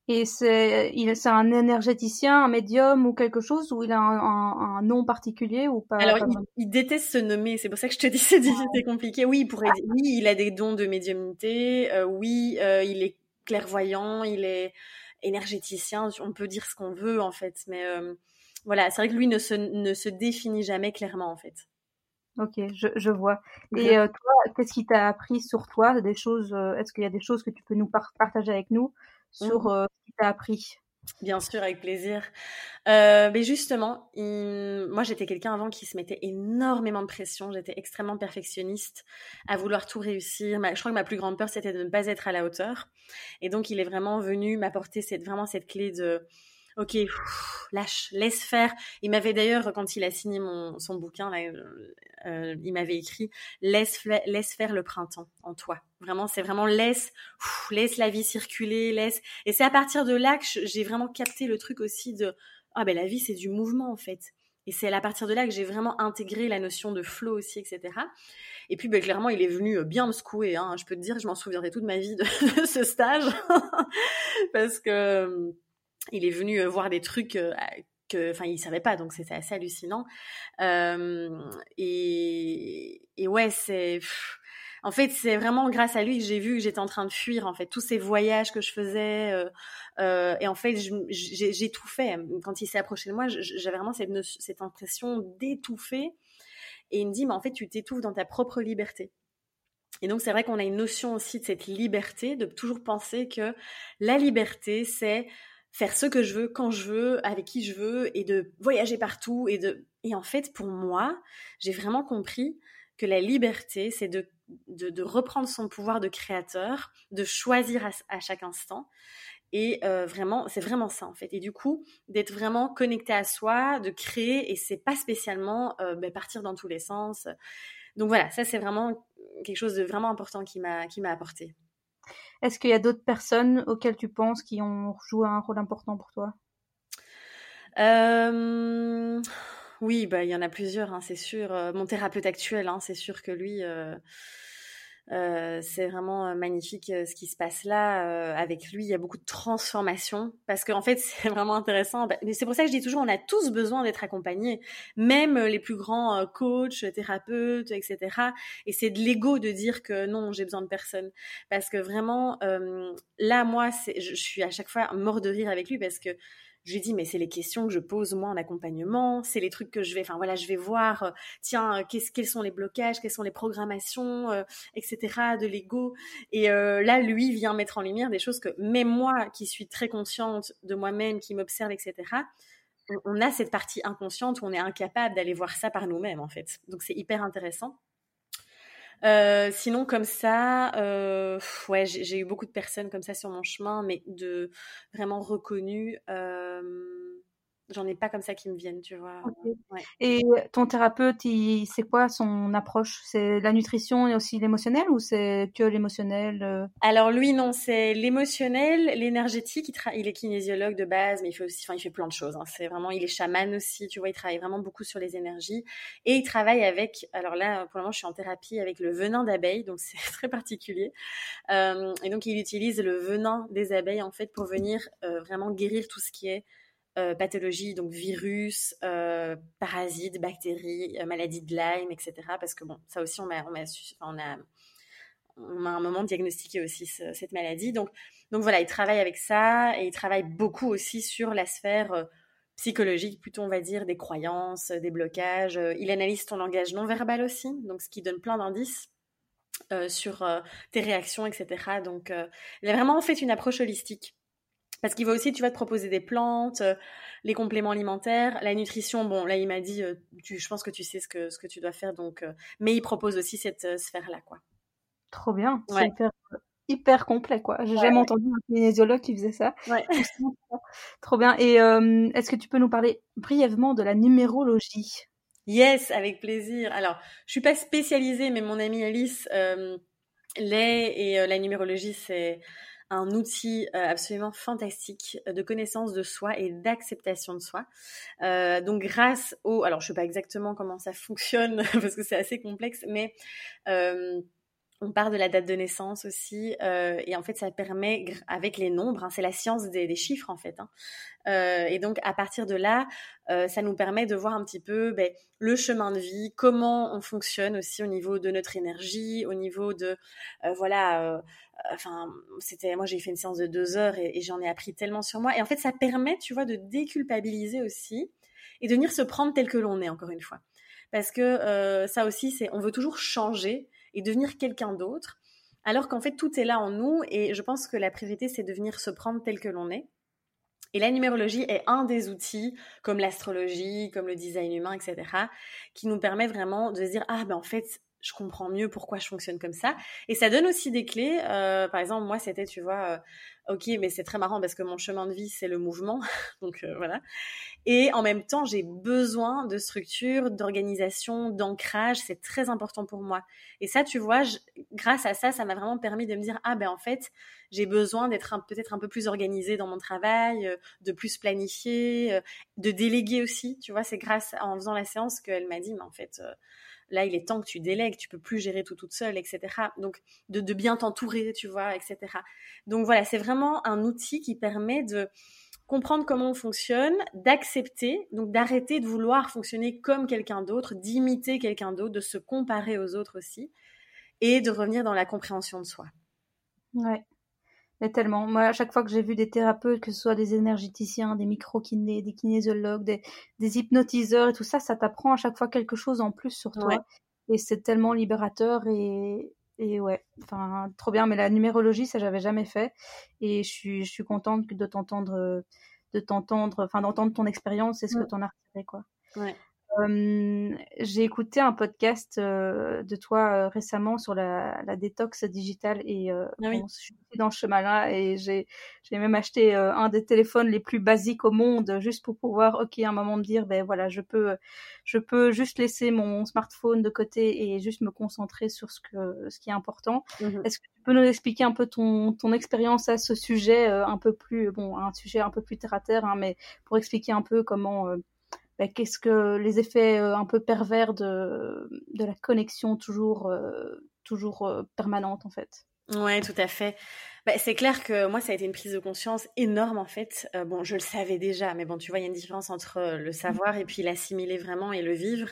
Et c'est, il, c'est un énergéticien, un médium ou quelque chose, ou il a un, nom particulier ou pas? Alors, il, déteste se nommer, c'est pour ça que je te dis *laughs* c'est difficile, c'est compliqué. Oui, il pourrait, oui, il a des dons de médiumnité, euh, oui, il est clairvoyant, il est énergéticien, on peut dire ce qu'on veut en fait, mais voilà, c'est vrai que lui ne se, ne se définit jamais clairement en fait. Ok, je, je vois. Et euh, toi, qu'est-ce qui t'a appris sur toi? Des choses euh, Est-ce qu'il y a des choses que tu peux nous partager avec nous sur mmh. euh, ce qui t'a appris? Bien sûr, avec plaisir. mais justement, moi j'étais quelqu'un avant qui se mettait énormément de pression. J'étais extrêmement perfectionniste, à vouloir tout réussir. je crois que ma plus grande peur c'était de ne pas être à la hauteur. Et donc il est vraiment venu m'apporter cette, vraiment cette clé de ok, lâche, laisse faire. Il m'avait d'ailleurs, quand il a signé mon, son bouquin, euh, euh, il m'avait écrit laisse, laisse faire le printemps en toi. Vraiment, c'est vraiment laisse, laisse la vie circuler, laisse. Et c'est à partir de là que j'ai vraiment capté le truc aussi de ah ben la vie c'est du mouvement en fait. Et c'est à partir de là que j'ai vraiment intégré la notion de flow aussi, etc. Et puis, ben, clairement, il est venu euh, bien me secouer. Hein. Je peux te dire, je m'en souviendrai toute ma vie de *laughs* ce stage. *laughs* Parce que il est venu euh, voir des trucs euh, que, enfin, il savait pas, donc c'était assez hallucinant. et, et ouais, c'est, en fait, c'est vraiment grâce à lui que j'ai vu que j'étais en train de fuir, en fait, tous ces voyages que je faisais. Euh, euh, et en fait, j'ai tout fait. Quand il s'est approché de moi, j'avais vraiment cette, cette impression d'étouffer. Et il me dit, mais en fait, tu t'étouffes dans ta propre liberté. Et donc, c'est vrai qu'on a une notion aussi de cette liberté, de toujours penser que la liberté, c'est faire ce que je veux, quand je veux, avec qui je veux, et de voyager partout. Et, de... et en fait, pour moi, j'ai vraiment compris que la liberté, c'est de, de, reprendre son pouvoir de créateur, de choisir à, chaque instant. Et euh, vraiment, c'est vraiment ça en fait. Et du coup, d'être vraiment connecté à soi, de créer, et c'est pas spécialement euh, ben, partir dans tous les sens. Donc voilà, ça c'est vraiment quelque chose de vraiment important qui m'a qui m'a apporté. Est-ce qu'il y a d'autres personnes auxquelles tu penses qui ont joué un rôle important pour toi? Euh, Oui, bah, il y en a plusieurs, hein, c'est sûr. Euh, mon thérapeute actuel, hein, c'est sûr que lui, euh, euh, c'est vraiment euh, magnifique euh, ce qui se passe là avec lui. Il y a beaucoup de transformation parce qu'en en fait *laughs* c'est vraiment intéressant. Bah, mais c'est pour ça que je dis toujours, on a tous besoin d'être accompagnés, même les plus grands coachs, thérapeutes, etc. Et c'est de l'ego de dire que non, j'ai besoin de personne parce que vraiment là, moi, je suis à chaque fois mort de rire avec lui parce que je lui dis mais c'est les questions que je pose moi en accompagnement, c'est les trucs que je vais, enfin voilà, je vais voir, euh, tiens, euh, quels sont les blocages, quelles sont les programmations, euh, etc. de l'ego. Et là, lui vient mettre en lumière des choses que même moi, qui suis très consciente de moi-même, qui m'observe, etc. On a cette partie inconsciente où on est incapable d'aller voir ça par nous-mêmes en fait. Donc c'est hyper intéressant. Euh, sinon, comme ça, euh, ouais, j'ai eu beaucoup de personnes comme ça sur mon chemin, mais de vraiment reconnues. Euh, J'en ai pas comme ça qui me viennent, tu vois. Et ton thérapeute, c'est quoi son approche? C'est la nutrition et aussi l'émotionnel ou c'est que l'émotionnel euh? Alors lui, non, c'est l'émotionnel, l'énergétique. Il, il, est kinésiologue de base, mais il fait aussi, enfin, il fait plein de choses. Hein. C'est vraiment, il est chaman aussi, tu vois. Il travaille vraiment beaucoup sur les énergies et il travaille avec. Alors là, pour le moment, je suis en thérapie avec le venin d'abeille, donc *laughs* c'est très particulier. Euh, et donc il utilise le venin des abeilles en fait pour venir euh, vraiment guérir tout ce qui est euh, pathologies, donc virus, euh, parasites, bactéries, euh, maladies de Lyme, etc. Parce que bon, ça aussi, on a, on a, on a, un moment diagnostiqué aussi cette maladie. Donc, donc voilà, il travaille avec ça et il travaille beaucoup aussi sur la sphère psychologique, plutôt on va dire, des croyances, des blocages. Il analyse ton langage non verbal aussi, donc ce qui donne plein d'indices. sur tes réactions, etc. Donc, il a vraiment fait une approche holistique parce qu'il va aussi, tu vas te proposer des plantes, euh, les compléments alimentaires, la nutrition. Bon, là, il m'a dit, euh, tu, je pense que tu sais ce que, ce que tu dois faire. Donc, euh, mais il propose aussi cette sphère-là, quoi. Trop bien. C'est hyper, complet, quoi. J'ai jamais entendu un kinésiologue qui faisait ça. Ouais. *laughs* Trop bien. Et est-ce que tu peux nous parler brièvement de la numérologie? Yes, avec plaisir. Alors, je suis pas spécialisée, mais mon amie Alice l'est et la numérologie, c'est un outil euh, absolument fantastique de connaissance de soi et d'acceptation de soi. Euh, donc grâce au, alors je sais pas exactement comment ça fonctionne *laughs* parce que c'est assez complexe, mais euh, on part de la date de naissance aussi, euh, et en fait, ça permet, avec les nombres, hein, c'est la science des, chiffres en fait. Hein. Euh, et donc, à partir de là, euh, ça nous permet de voir un petit peu ben, le chemin de vie, comment on fonctionne aussi au niveau de notre énergie, au niveau de, voilà, enfin, c'était, moi j'ai fait une séance de deux heures et, et j'en ai appris tellement sur moi. Et en fait, ça permet, tu vois, de déculpabiliser aussi et de venir se prendre tel que l'on est, encore une fois. Parce que ça aussi, c'est, on veut toujours changer et devenir quelqu'un d'autre, alors qu'en fait tout est là en nous et je pense que la priorité c'est de venir se prendre tel que l'on est. Et la numérologie est un des outils, comme l'astrologie, comme le design humain, etc., qui nous permet vraiment de se dire, ah ben en fait, je comprends mieux pourquoi je fonctionne comme ça. Et ça donne aussi des clés. Euh, par exemple, moi, c'était, tu vois, euh, ok, mais c'est très marrant parce que mon chemin de vie, c'est le mouvement. *laughs* Donc euh, voilà. Et en même temps, j'ai besoin de structure, d'organisation, d'ancrage. C'est très important pour moi. Et ça, tu vois, grâce à ça, ça m'a vraiment permis de me dire, ah ben en fait, j'ai besoin d'être peut-être un peu plus organisée dans mon travail, de plus planifier, de déléguer aussi. Tu vois, c'est grâce en faisant la séance qu'elle m'a dit, mais en fait là, il est temps que tu délègues, tu peux plus gérer tout toute seule, etc. Donc, de, bien t'entourer, tu vois, etc. Donc voilà, c'est vraiment un outil qui permet de comprendre comment on fonctionne, d'accepter, donc d'arrêter de vouloir fonctionner comme quelqu'un d'autre, d'imiter quelqu'un d'autre, de se comparer aux autres aussi, et de revenir dans la compréhension de soi. Ouais. Mais tellement. Moi, à chaque fois que j'ai vu des thérapeutes, que ce soit des énergéticiens, des micro-kinés, des kinésiologues, des, des, hypnotiseurs et tout ça, ça t'apprend à chaque fois quelque chose en plus sur toi. Et c'est tellement libérateur et, et ouais, enfin, trop bien. Mais la numérologie, ça, j'avais jamais fait. Et je suis, je suis contente de t'entendre, de t'entendre, enfin, d'entendre ton expérience et ce que t'en as retiré, quoi. Ouais j'ai écouté un podcast de toi récemment sur la, la, détox digitale et ah je suis dans ce chemin-là et j'ai même acheté un des téléphones les plus basiques au monde juste pour pouvoir, ok, à un moment me dire, ben voilà, je peux, je peux juste laisser mon smartphone de côté et juste me concentrer sur ce que, ce qui est important. Mmh Est-ce que tu peux nous expliquer un peu ton, ton expérience à ce sujet un peu plus, bon, un sujet un peu plus terre à terre, hein, mais pour expliquer un peu comment bah, qu'est-ce que les effets euh, un peu pervers de, de la connexion toujours, euh, toujours euh, permanente en fait. Ouais, tout à fait. Bah, c'est clair que moi, ça a été une prise de conscience énorme en fait. bon, je le savais déjà, mais bon, tu vois, il y a une différence entre le savoir et puis l'assimiler vraiment et le vivre.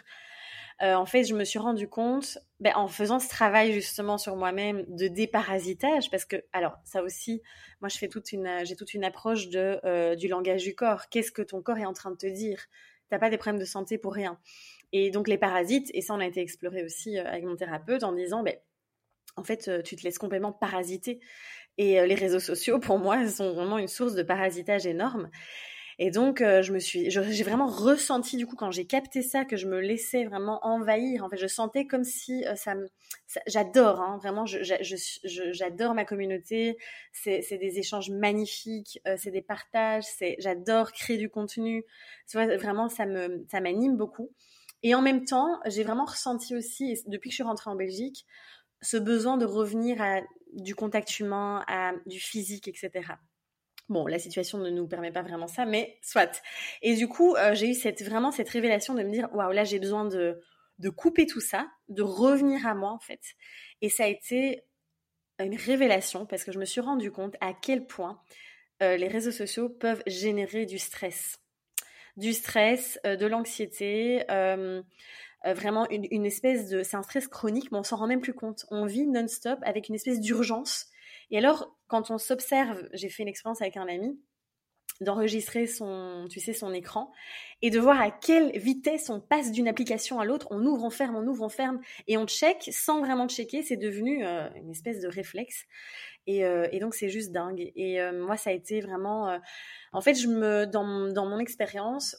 en fait, je me suis rendu compte, bah, en faisant ce travail justement sur moi-même de déparasitage, parce que, alors, ça aussi, moi, je fais toute une, j'ai toute une approche de du langage du corps. Qu'est-ce que ton corps est en train de te dire? T'as pas des problèmes de santé pour rien. Et donc les parasites, et ça on a été exploré aussi euh, avec mon thérapeute en disant, ben, en fait, euh, tu te laisses complètement parasiter. Et euh, les réseaux sociaux, pour moi, sont vraiment une source de parasitage énorme. Et donc, euh, je me suis, j'ai vraiment ressenti du coup quand j'ai capté ça que je me laissais vraiment envahir. En fait, je sentais comme si euh, ça me, j'adore, hein, vraiment, j'adore ma communauté. C'est des échanges magnifiques, euh, c'est des partages, j'adore créer du contenu. Vois, vraiment, ça me, ça m'anime beaucoup. Et en même temps, j'ai vraiment ressenti aussi, depuis que je suis rentrée en Belgique, ce besoin de revenir à du contact humain, à du physique, etc. Bon, la situation ne nous permet pas vraiment ça, mais soit. Et du coup, euh, j'ai eu cette, vraiment cette révélation de me dire, waouh, là, j'ai besoin de, de couper tout ça, de revenir à moi, en fait. Et ça a été une révélation parce que je me suis rendu compte à quel point euh, les réseaux sociaux peuvent générer du stress. Du stress, euh, de l'anxiété, vraiment une, une, espèce de... C'est un stress chronique, mais on s'en rend même plus compte. On vit non-stop avec une espèce d'urgence et alors, quand on s'observe, j'ai fait une expérience avec un ami, d'enregistrer son, tu sais, son écran et de voir à quelle vitesse on passe d'une application à l'autre. On ouvre, on ferme, on ouvre, on ferme et on check sans vraiment checker. C'est devenu euh, une espèce de réflexe. Et, euh, et donc c'est juste dingue. Et euh, moi, ça a été vraiment. en fait, je me, dans mon expérience,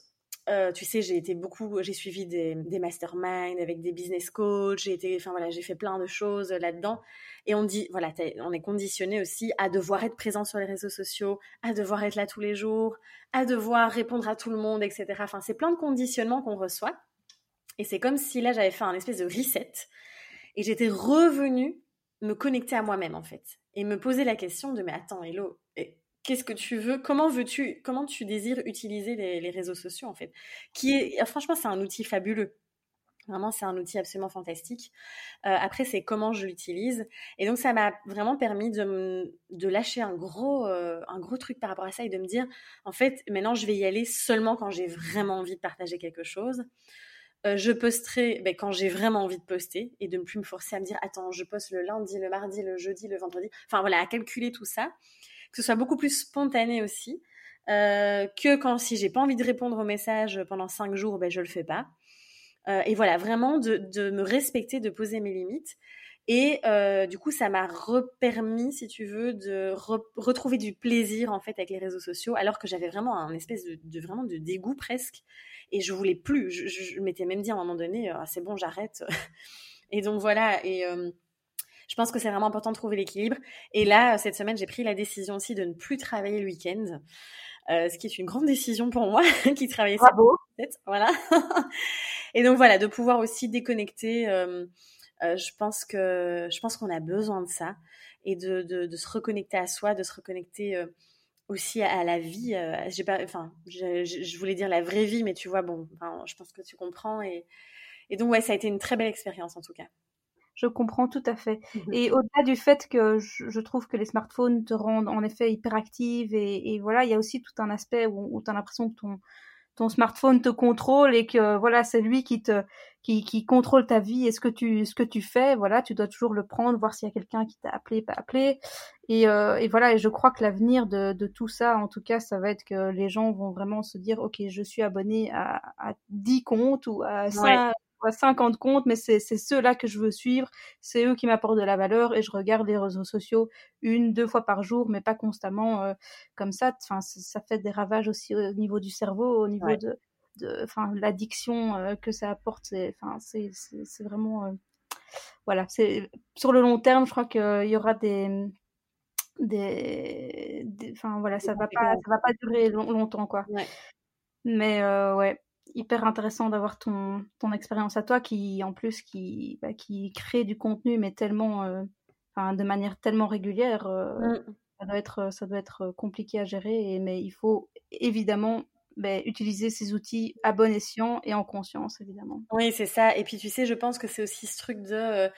euh, tu sais, j'ai été beaucoup, j'ai suivi des, masterminds avec des business coachs, j'ai été, enfin voilà, j'ai fait plein de choses là-dedans. Et on dit, voilà, on est conditionné aussi à devoir être présent sur les réseaux sociaux, à devoir être là tous les jours, à devoir répondre à tout le monde, etc. Enfin, c'est plein de conditionnements qu'on reçoit. Et c'est comme si là, j'avais fait un espèce de reset et j'étais revenue me connecter à moi-même, en fait. Et me poser la question de, mais attends, Hello, qu'est-ce que tu veux, comment veux-tu, comment tu désires utiliser les, réseaux sociaux en fait. Qui est, franchement, c'est un outil fabuleux. Vraiment, c'est un outil absolument fantastique. Euh, après, c'est comment je l'utilise. Et donc, ça m'a vraiment permis de, de lâcher un gros, euh, un gros truc par rapport à ça et de me dire, en fait, maintenant, je vais y aller seulement quand j'ai vraiment envie de partager quelque chose. Euh, je posterai ben, quand j'ai vraiment envie de poster et de ne plus me forcer à me dire, attends, je poste le lundi, le mardi, le jeudi, le vendredi. Enfin, voilà, à calculer tout ça que ce soit beaucoup plus spontané aussi. Euh, que quand si j'ai pas envie de répondre aux messages pendant cinq jours, ben je le fais pas. Euh, et voilà, vraiment de, de, me respecter, de poser mes limites. Et euh, du coup, ça m'a repermis, si tu veux, de retrouver du plaisir en fait avec les réseaux sociaux, alors que j'avais vraiment un espèce de, de, vraiment de dégoût presque, et je voulais plus. Je, je, m'étais même dit à un moment donné, ah, c'est bon, j'arrête. *laughs* et donc voilà. Et je pense que c'est vraiment important de trouver l'équilibre. Et là, cette semaine, j'ai pris la décision aussi de ne plus travailler le week-end. Euh, ce qui est une grande décision pour moi, *laughs* qui travaillait Bravo. voilà. *laughs* et donc voilà, de pouvoir aussi déconnecter. Euh, euh, je pense que je pense qu'on a besoin de ça et de, de, de, se reconnecter à soi, de se reconnecter euh, aussi à, la vie. j'ai pas, enfin, je, je, voulais dire la vraie vie, mais tu vois, bon, enfin, je pense que tu comprends et et donc ouais, ça a été une très belle expérience en tout cas je comprends tout à fait. Mmh et au-delà du fait que je, trouve que les smartphones te rendent en effet hyperactive et, et voilà, il y a aussi tout un aspect où, tu as l'impression que ton, ton smartphone te contrôle et que voilà, c'est lui qui te qui, qui contrôle ta vie et ce que tu ce que tu fais. Voilà, tu dois toujours le prendre, voir s'il y a quelqu'un qui t'a appelé, pas appelé. Et, euh, et voilà, et je crois que l'avenir de, de tout ça, en tout cas, ça va être que les gens vont vraiment se dire, ok, je suis abonné à, à 10 comptes ou à 5, 50 comptes, mais c'est ceux-là que je veux suivre, c'est eux qui m'apportent de la valeur et je regarde les réseaux sociaux une, deux fois par jour, mais pas constamment euh, comme ça. Enfin, ça fait des ravages aussi au niveau du cerveau, au niveau de, de, enfin, l'addiction euh, que ça apporte. C'est, enfin, c'est, vraiment, euh, voilà, c'est sur le long terme, je crois qu'il y aura des des, enfin voilà ça va pas ça va pas durer longtemps quoi. Mais ouais hyper intéressant d'avoir ton, ton expérience à toi qui, en plus, qui, bah, qui crée du contenu, mais tellement, euh, enfin, de manière tellement régulière. Euh, mm. Ça doit être, ça doit être compliqué à gérer, et, mais il faut évidemment bah, utiliser ces outils à bon escient et en conscience, évidemment. Oui, c'est ça. Et puis, tu sais, je pense que c'est aussi ce truc de euh,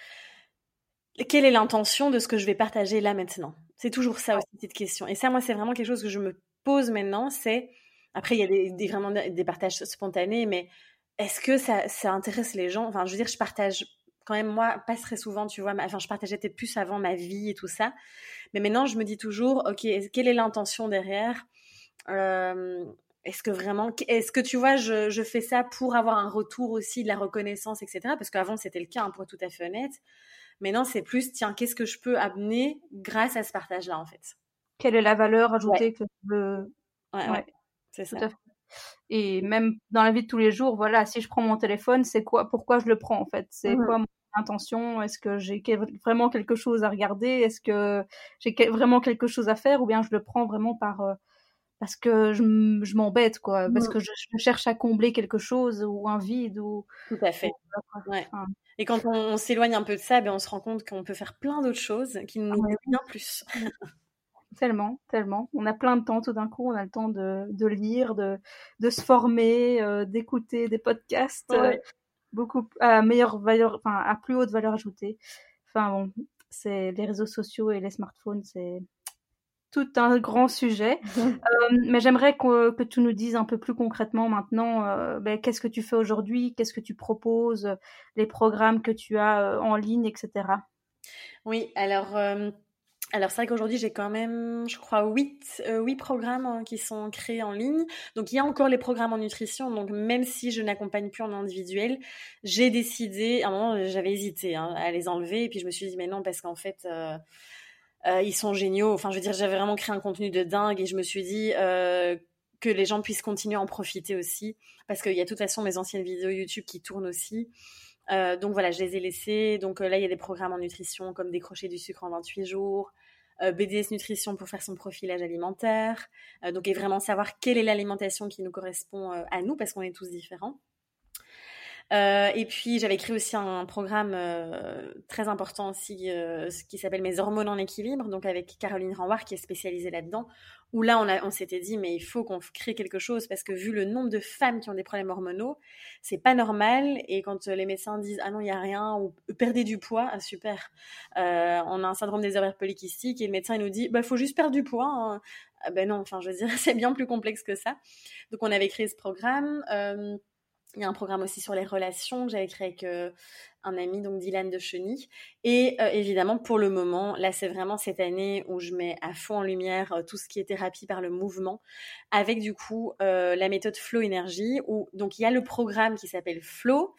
quelle est l'intention de ce que je vais partager là maintenant? C'est toujours ça aussi, cette question. Et ça, moi, c'est vraiment quelque chose que je me pose maintenant, c'est après, il y a des, vraiment des partages spontanés, mais est-ce que ça, ça, intéresse les gens? Enfin, je veux dire, je partage quand même, moi, pas très souvent, tu vois, enfin, je partageais peut-être plus avant ma vie et tout ça. Mais maintenant, je me dis toujours, OK, quelle est l'intention derrière? Euh, Est-ce que vraiment, est-ce que tu vois, je, je, fais ça pour avoir un retour aussi de la reconnaissance, etc. Parce qu'avant, c'était le cas, hein, pour être tout à fait honnête. Maintenant, c'est plus, tiens, qu'est-ce que je peux amener grâce à ce partage-là, en fait? Quelle est la valeur ajoutée que je veux? Ouais. ouais. C'est ça. Et même dans la vie de tous les jours, voilà, si je prends mon téléphone, c'est quoi, pourquoi je le prends en fait? C'est mmh quoi mon intention? Est-ce que j'ai vraiment quelque chose à regarder? Est-ce que j'ai vraiment quelque chose à faire? Ou bien je le prends vraiment par euh, parce que je, m'embête quoi, parce mmh. que je, cherche à combler quelque chose ou un vide ou. Tout à fait. ouais. Et quand on, s'éloigne un peu de ça, ben on se rend compte qu'on peut faire plein d'autres choses qui nous ah, bien plus. *laughs* tellement, tellement. On a plein de temps tout d'un coup. On a le temps de, de lire, de, de se former, euh, d'écouter des podcasts, euh, beaucoup à meilleure valeur, enfin à plus haute valeur ajoutée. Enfin bon, c'est les réseaux sociaux et les smartphones, c'est tout un grand sujet. *laughs* Euh, mais j'aimerais que, que, tu nous dises un peu plus concrètement maintenant, euh, ben, qu'est-ce que tu fais aujourd'hui, qu'est-ce que tu proposes, les programmes que tu as euh, en ligne, etc. Oui, alors alors c'est vrai qu'aujourd'hui j'ai quand même, je crois, huit, huit programmes hein, qui sont créés en ligne. Donc il y a encore les programmes en nutrition. Donc même si je n'accompagne plus en individuel, j'ai décidé, à un moment j'avais hésité hein, à les enlever et puis je me suis dit mais non parce qu'en fait euh, ils sont géniaux. Enfin, je veux dire, j'avais vraiment créé un contenu de dingue et je me suis dit euh, que les gens puissent continuer à en profiter aussi. Parce qu'il y a de toute façon mes anciennes vidéos YouTube qui tournent aussi. Euh, donc voilà, je les ai laissées. Donc là, il y a des programmes en nutrition comme décrocher du sucre en 28 jours. BDS Nutrition pour faire son profilage alimentaire. donc, et vraiment savoir quelle est l'alimentation qui nous correspond à nous parce qu'on est tous différents. Euh, et puis j'avais écrit aussi un programme euh, très important aussi euh, qui s'appelle Mes hormones en équilibre, donc avec Caroline Renwar qui est spécialisée là-dedans, où là on, on s'était dit mais il faut qu'on crée quelque chose parce que vu le nombre de femmes qui ont des problèmes hormonaux, c'est pas normal et quand les médecins disent ah non il y a rien ou perdez du poids, ah, super, on a un syndrome des ovaires polykystiques et le médecin il nous dit bah faut juste perdre du poids. Hein. Ah, ben non, enfin je veux dire *laughs* c'est bien plus complexe que ça. Donc on avait créé ce programme. Il y a un programme aussi sur les relations que j'avais créé avec euh, un ami, donc Dylan de Cheny. Et euh, évidemment, pour le moment, là, c'est vraiment cette année où je mets à fond en lumière euh, tout ce qui est thérapie par le mouvement, avec du coup la méthode Flow Énergie, où donc il y a le programme qui s'appelle Flow.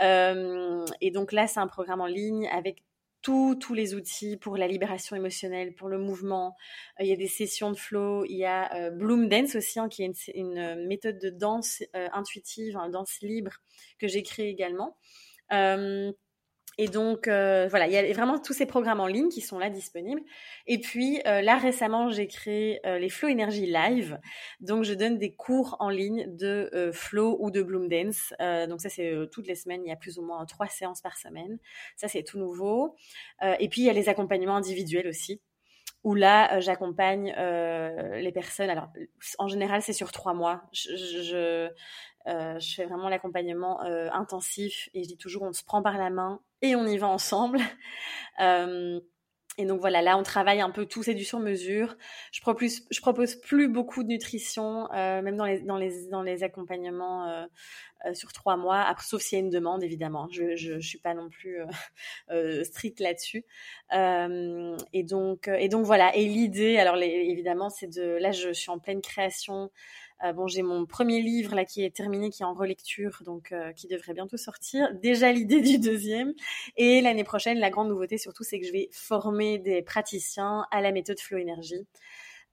et donc là, c'est un programme en ligne avec tous les outils pour la libération émotionnelle, pour le mouvement. Euh, il y a des sessions de flow, il y a euh, Bloom Dance aussi, hein, qui est une, euh, méthode de danse intuitive, une danse libre que j'ai créée également. Et donc, euh, voilà, il y a vraiment tous ces programmes en ligne qui sont là disponibles. Et puis, euh, là, récemment, j'ai créé euh, les Flow Energy Live. Donc, je donne des cours en ligne de Flow ou de Bloom Dance. donc, ça, c'est toutes les semaines. Il y a plus ou moins trois séances par semaine. Ça, c'est tout nouveau. et puis, il y a les accompagnements individuels aussi où là, j'accompagne les personnes. Alors, en général, c'est sur trois mois. Je, euh, je fais vraiment l'accompagnement euh, intensif et je dis toujours on se prend par la main et on y va ensemble. *laughs* Euh, et donc voilà, là on travaille un peu tout, c'est du sur mesure. Je propose, propose plus beaucoup de nutrition, même dans les accompagnements sur trois mois, après, sauf s'il y a une demande évidemment. Je je, suis pas non plus *laughs* stricte là-dessus. et donc voilà. Et l'idée, alors évidemment, c'est de là je suis en pleine création bon, j'ai mon premier livre là qui est terminé, qui est en relecture, donc euh, qui devrait bientôt sortir. Déjà l'idée *laughs* du deuxième. Et l'année prochaine, la grande nouveauté surtout, c'est que je vais former des praticiens à la méthode Flow Énergie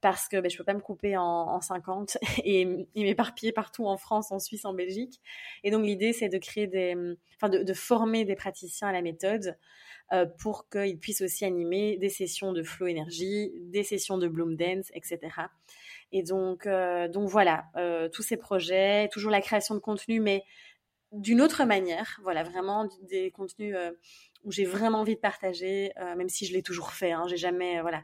parce que ben, je peux pas me couper en, en 50 *laughs* et, et m'éparpiller partout en France, en Suisse, en Belgique. Et donc l'idée, c'est de créer des, enfin de, de, former des praticiens à la méthode euh, pour qu'ils puissent aussi animer des sessions de flow énergie, des sessions de bloom dance, etc. Et donc, euh, donc voilà, euh, tous ces projets, toujours la création de contenu, mais d'une autre manière. Voilà, vraiment des contenus euh, où j'ai vraiment envie de partager, même si je l'ai toujours fait. Hein, j'ai jamais, voilà.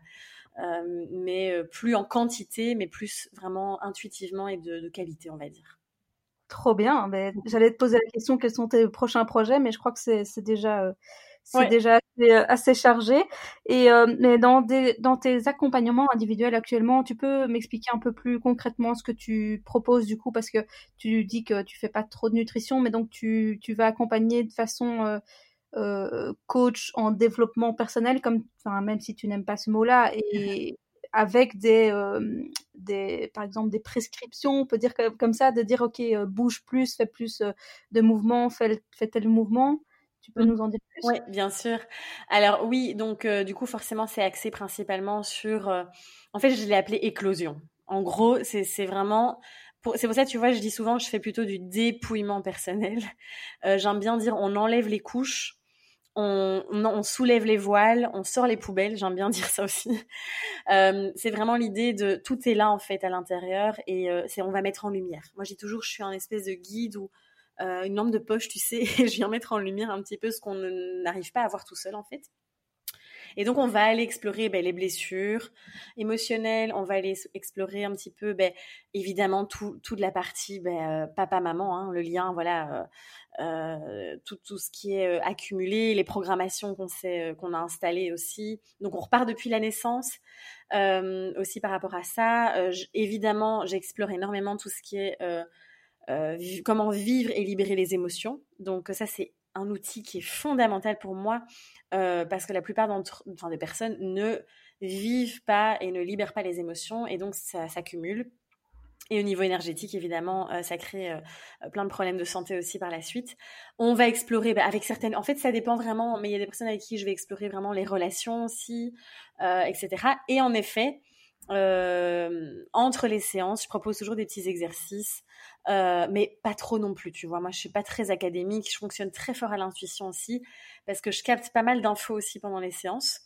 mais plus en quantité, mais plus vraiment intuitivement et de, qualité, on va dire. Trop bien. Ben, j'allais te poser la question quels sont tes prochains projets, mais je crois que c'est déjà c'est déjà euh, assez, chargé. Et euh, mais dans, des, dans tes accompagnements individuels actuellement, tu peux m'expliquer un peu plus concrètement ce que tu proposes du coup, parce que tu dis que tu fais pas trop de nutrition, mais donc tu, tu vas accompagner de façon euh, euh coach en développement personnel, comme, enfin, même si tu n'aimes pas ce mot-là, et avec des, des, par exemple, des prescriptions, on peut dire comme ça, de dire, OK, bouge plus, fais plus de mouvements, fais, fais tel mouvement. Tu peux nous en dire plus? Oui, bien sûr. Alors oui, donc euh, du coup forcément c'est axé principalement sur, euh, en fait je l'ai appelé éclosion. En gros c'est vraiment c'est pour ça, tu vois, je dis souvent je fais plutôt du dépouillement personnel. Euh, J'aime bien dire, on enlève les couches, on, soulève les voiles, on sort les poubelles. J'aime bien *laughs* dire ça aussi. C'est vraiment l'idée de tout est là en fait à l'intérieur et on va mettre en lumière. Moi, j'ai toujours, je suis un espèce de guide ou euh, une lampe de poche, tu sais, *laughs* et je viens mettre en lumière un petit peu ce qu'on n'arrive pas à voir tout seul en fait. Et donc, on va aller explorer ben, les blessures émotionnelles, on va aller explorer un petit peu, ben, évidemment, tout, toute la partie ben, euh, papa-maman, hein, le lien, voilà, euh, tout, tout ce qui est accumulé, les programmations qu'on qu'on a installées aussi. Donc, on repart depuis la naissance. aussi par rapport à ça, évidemment, j'explore énormément tout ce qui est comment vivre et libérer les émotions. Donc ça, c'est un outil qui est fondamental pour moi euh, parce que la plupart des personnes ne vivent pas et ne libèrent pas les émotions et donc ça s'accumule. Et au niveau énergétique, évidemment, euh, ça crée euh, plein de problèmes de santé aussi par la suite. On va explorer bah, avec certaines. En fait, ça dépend vraiment, mais il y a des personnes avec qui je vais explorer vraiment les relations aussi, etc. Et en effet, entre les séances, je propose toujours des petits exercices euh, mais pas trop non plus, tu vois. Moi, je suis pas très académique, je fonctionne très fort à l'intuition aussi, parce que je capte pas mal d'infos aussi pendant les séances.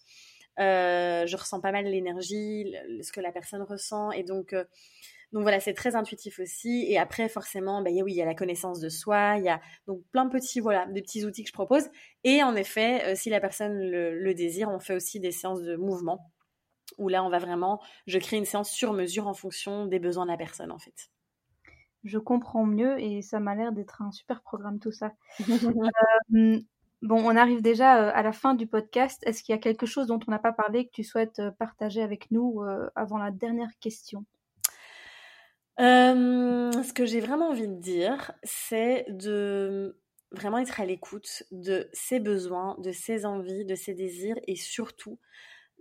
Euh, je ressens pas mal l'énergie, ce que la personne ressent, et donc, euh, donc voilà, c'est très intuitif aussi. Et après, forcément, bah, oui, il y a la connaissance de soi, il y a donc plein de petits, voilà, des petits outils que je propose. Et en effet, si la personne le, le désire, on fait aussi des séances de mouvement où là, on va vraiment, je crée une séance sur mesure en fonction des besoins de la personne, en fait je comprends mieux et ça m'a l'air d'être un super programme tout ça. *laughs* Euh, bon, on arrive déjà euh, à la fin du podcast. Est-ce qu'il y a quelque chose dont on n'a pas parlé que tu souhaites euh, partager avec nous avant la dernière question? Ce que j'ai vraiment envie de dire, c'est de vraiment être à l'écoute de ses besoins, de ses envies, de ses désirs et surtout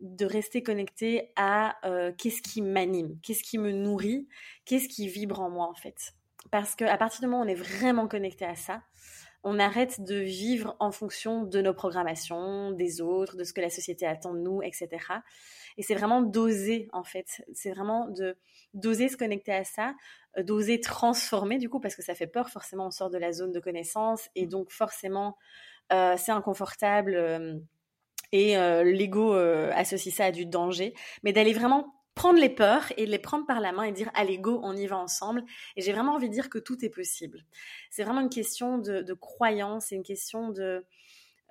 de rester connecté à euh, qu'est-ce qui m'anime, qu'est-ce qui me nourrit, qu'est-ce qui vibre en moi en fait. Parce qu'à partir du moment où on est vraiment connecté à ça, on arrête de vivre en fonction de nos programmations, des autres, de ce que la société attend de nous, etc. Et c'est vraiment d'oser en fait. C'est vraiment de d'oser se connecter à ça, euh, d'oser transformer du coup parce que ça fait peur. Forcément, on sort de la zone de connaissance et donc forcément euh, c'est inconfortable et euh, l'ego euh, associe ça à du danger, mais d'aller vraiment prendre les peurs et les prendre par la main et dire allez go on y va ensemble. Et j'ai vraiment envie de dire que tout est possible. C'est vraiment une question de croyance c'est une question de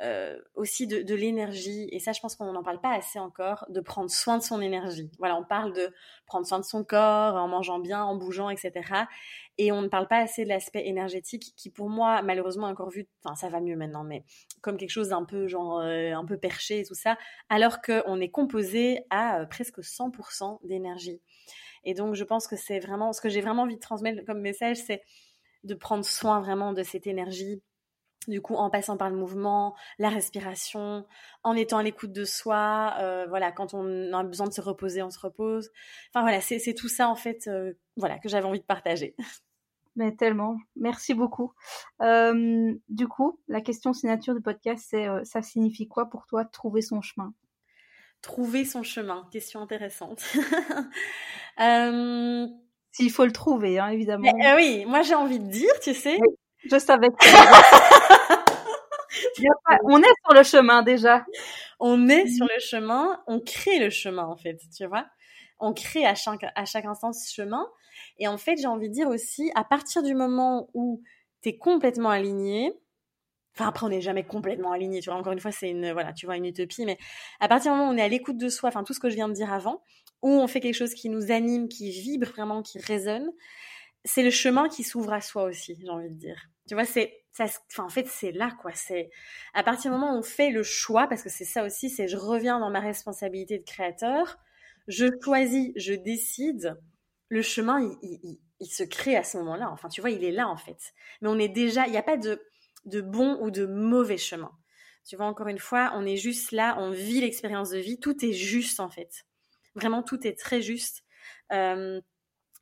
euh, aussi de, de l'énergie, et ça je pense qu'on n'en parle pas assez encore, de prendre soin de son énergie. Voilà, on parle de prendre soin de son corps en mangeant bien, en bougeant, etc. Et on ne parle pas assez de l'aspect énergétique qui pour moi, malheureusement, encore vu, enfin ça va mieux maintenant, mais comme quelque chose d'un peu genre euh, un peu perché et tout ça, alors qu'on est composé à euh, presque 100% d'énergie. Et donc je pense que c'est vraiment, ce que j'ai vraiment envie de transmettre comme message, c'est de prendre soin vraiment de cette énergie du coup, en passant par le mouvement, la respiration, en étant à l'écoute de soi, euh, voilà, quand on a besoin de se reposer, on se repose. Enfin voilà, c'est tout ça en fait, euh, voilà, que j'avais envie de partager. *laughs* Mais tellement, merci beaucoup. Euh, du coup, la question signature du podcast, c'est ça signifie quoi pour toi trouver son chemin? Trouver son chemin, question intéressante. *laughs* S'il faut le trouver, hein, évidemment. oui, moi j'ai envie de dire, tu sais, je savais. *laughs* on est sur le chemin déjà. On est sur le chemin, on crée le chemin en fait, tu vois. On crée à chaque, à chaque instant ce chemin. Et en fait, j'ai envie de dire aussi, à partir du moment où tu es complètement aligné, enfin après on n'est jamais complètement aligné, tu vois, encore une fois c'est une, voilà, tu vois, une utopie, mais à partir du moment où on est à l'écoute de soi, enfin tout ce que je viens de dire avant, où on fait quelque chose qui nous anime, qui vibre vraiment, qui résonne, c'est le chemin qui s'ouvre à soi aussi, j'ai envie de dire. Tu vois, c'est ça, enfin, en fait, c'est là, quoi. C'est à partir du moment où on fait le choix, parce que c'est ça aussi, c'est je reviens dans ma responsabilité de créateur, je choisis, je décide, le chemin, il, il, se crée à ce moment-là. Enfin, tu vois, il est là, en fait. Mais on est déjà, il n'y a pas de, de bon ou de mauvais chemin. Tu vois, encore une fois, on est juste là, on vit l'expérience de vie, tout est juste, en fait. Vraiment, tout est très juste. Euh,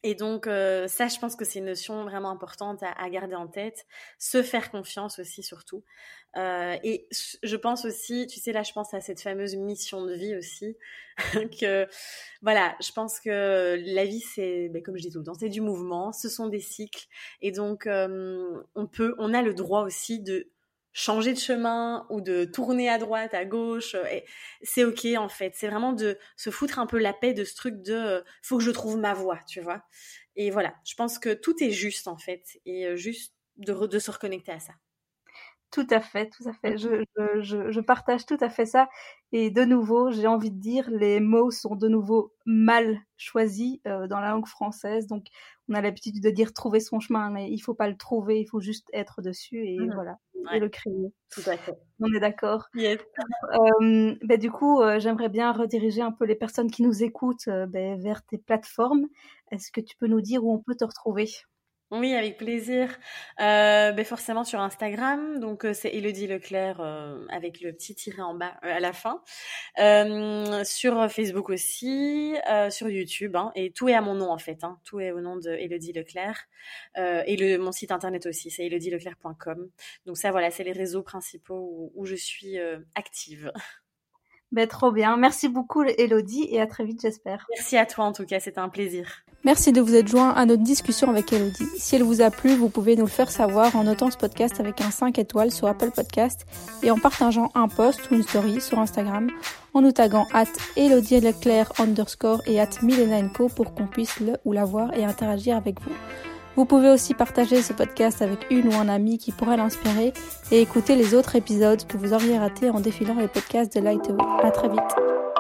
Et donc ça, je pense que c'est une notion vraiment importante à, garder en tête. Se faire confiance aussi, surtout. et je pense aussi, tu sais, là, je pense à cette fameuse mission de vie aussi, *laughs* que voilà, je pense que la vie, c'est, ben, comme je dis tout le temps, c'est du mouvement. Ce sont des cycles, et donc on peut, on a le droit aussi de changer de chemin ou de tourner à droite, à gauche, euh, c'est ok en fait. C'est vraiment de se foutre un peu la paix de ce truc de euh, faut que je trouve ma voie, tu vois. Et voilà, je pense que tout est juste en fait et euh, juste de, de se reconnecter à ça. Tout à fait, tout à fait. Je, je, je, partage tout à fait ça. Et de nouveau, j'ai envie de dire, les mots sont de nouveau mal choisis dans la langue française. Donc, on a l'habitude de dire trouver son chemin, mais il faut pas le trouver, il faut juste être dessus et mmh. voilà et le créer. Tout à fait. On est d'accord. Euh, ben, du coup, euh, j'aimerais bien rediriger un peu les personnes qui nous écoutent euh, ben, vers tes plateformes. Est-ce que tu peux nous dire où on peut te retrouver? Oui, avec plaisir. Euh, ben forcément sur Instagram, donc euh, c'est Elodie Leclerc euh, avec le petit tiret en bas euh, à la fin. sur Facebook aussi, sur YouTube, hein, et tout est à mon nom en fait. Hein, tout est au nom de Elodie Leclerc et le mon site internet aussi, c'est elodieleclerc.com. Donc ça voilà, c'est les réseaux principaux où, où je suis active. Ben, trop bien. Merci beaucoup, Elodie, et à très vite, j'espère. Merci à toi, en tout cas. C'était un plaisir. Merci de vous être joint à notre discussion avec Elodie. Si elle vous a plu, vous pouvez nous le faire savoir en notant ce podcast avec un 5 étoiles sur Apple Podcast et en partageant un post ou une story sur Instagram en nous taguant at Elodie Leclerc underscore et at Milena pour qu'on puisse le ou la voir et interagir avec vous. Vous pouvez aussi partager ce podcast avec une ou un ami qui pourrait l'inspirer et écouter les autres épisodes que vous auriez ratés en défilant les podcasts de Lightway. À très vite.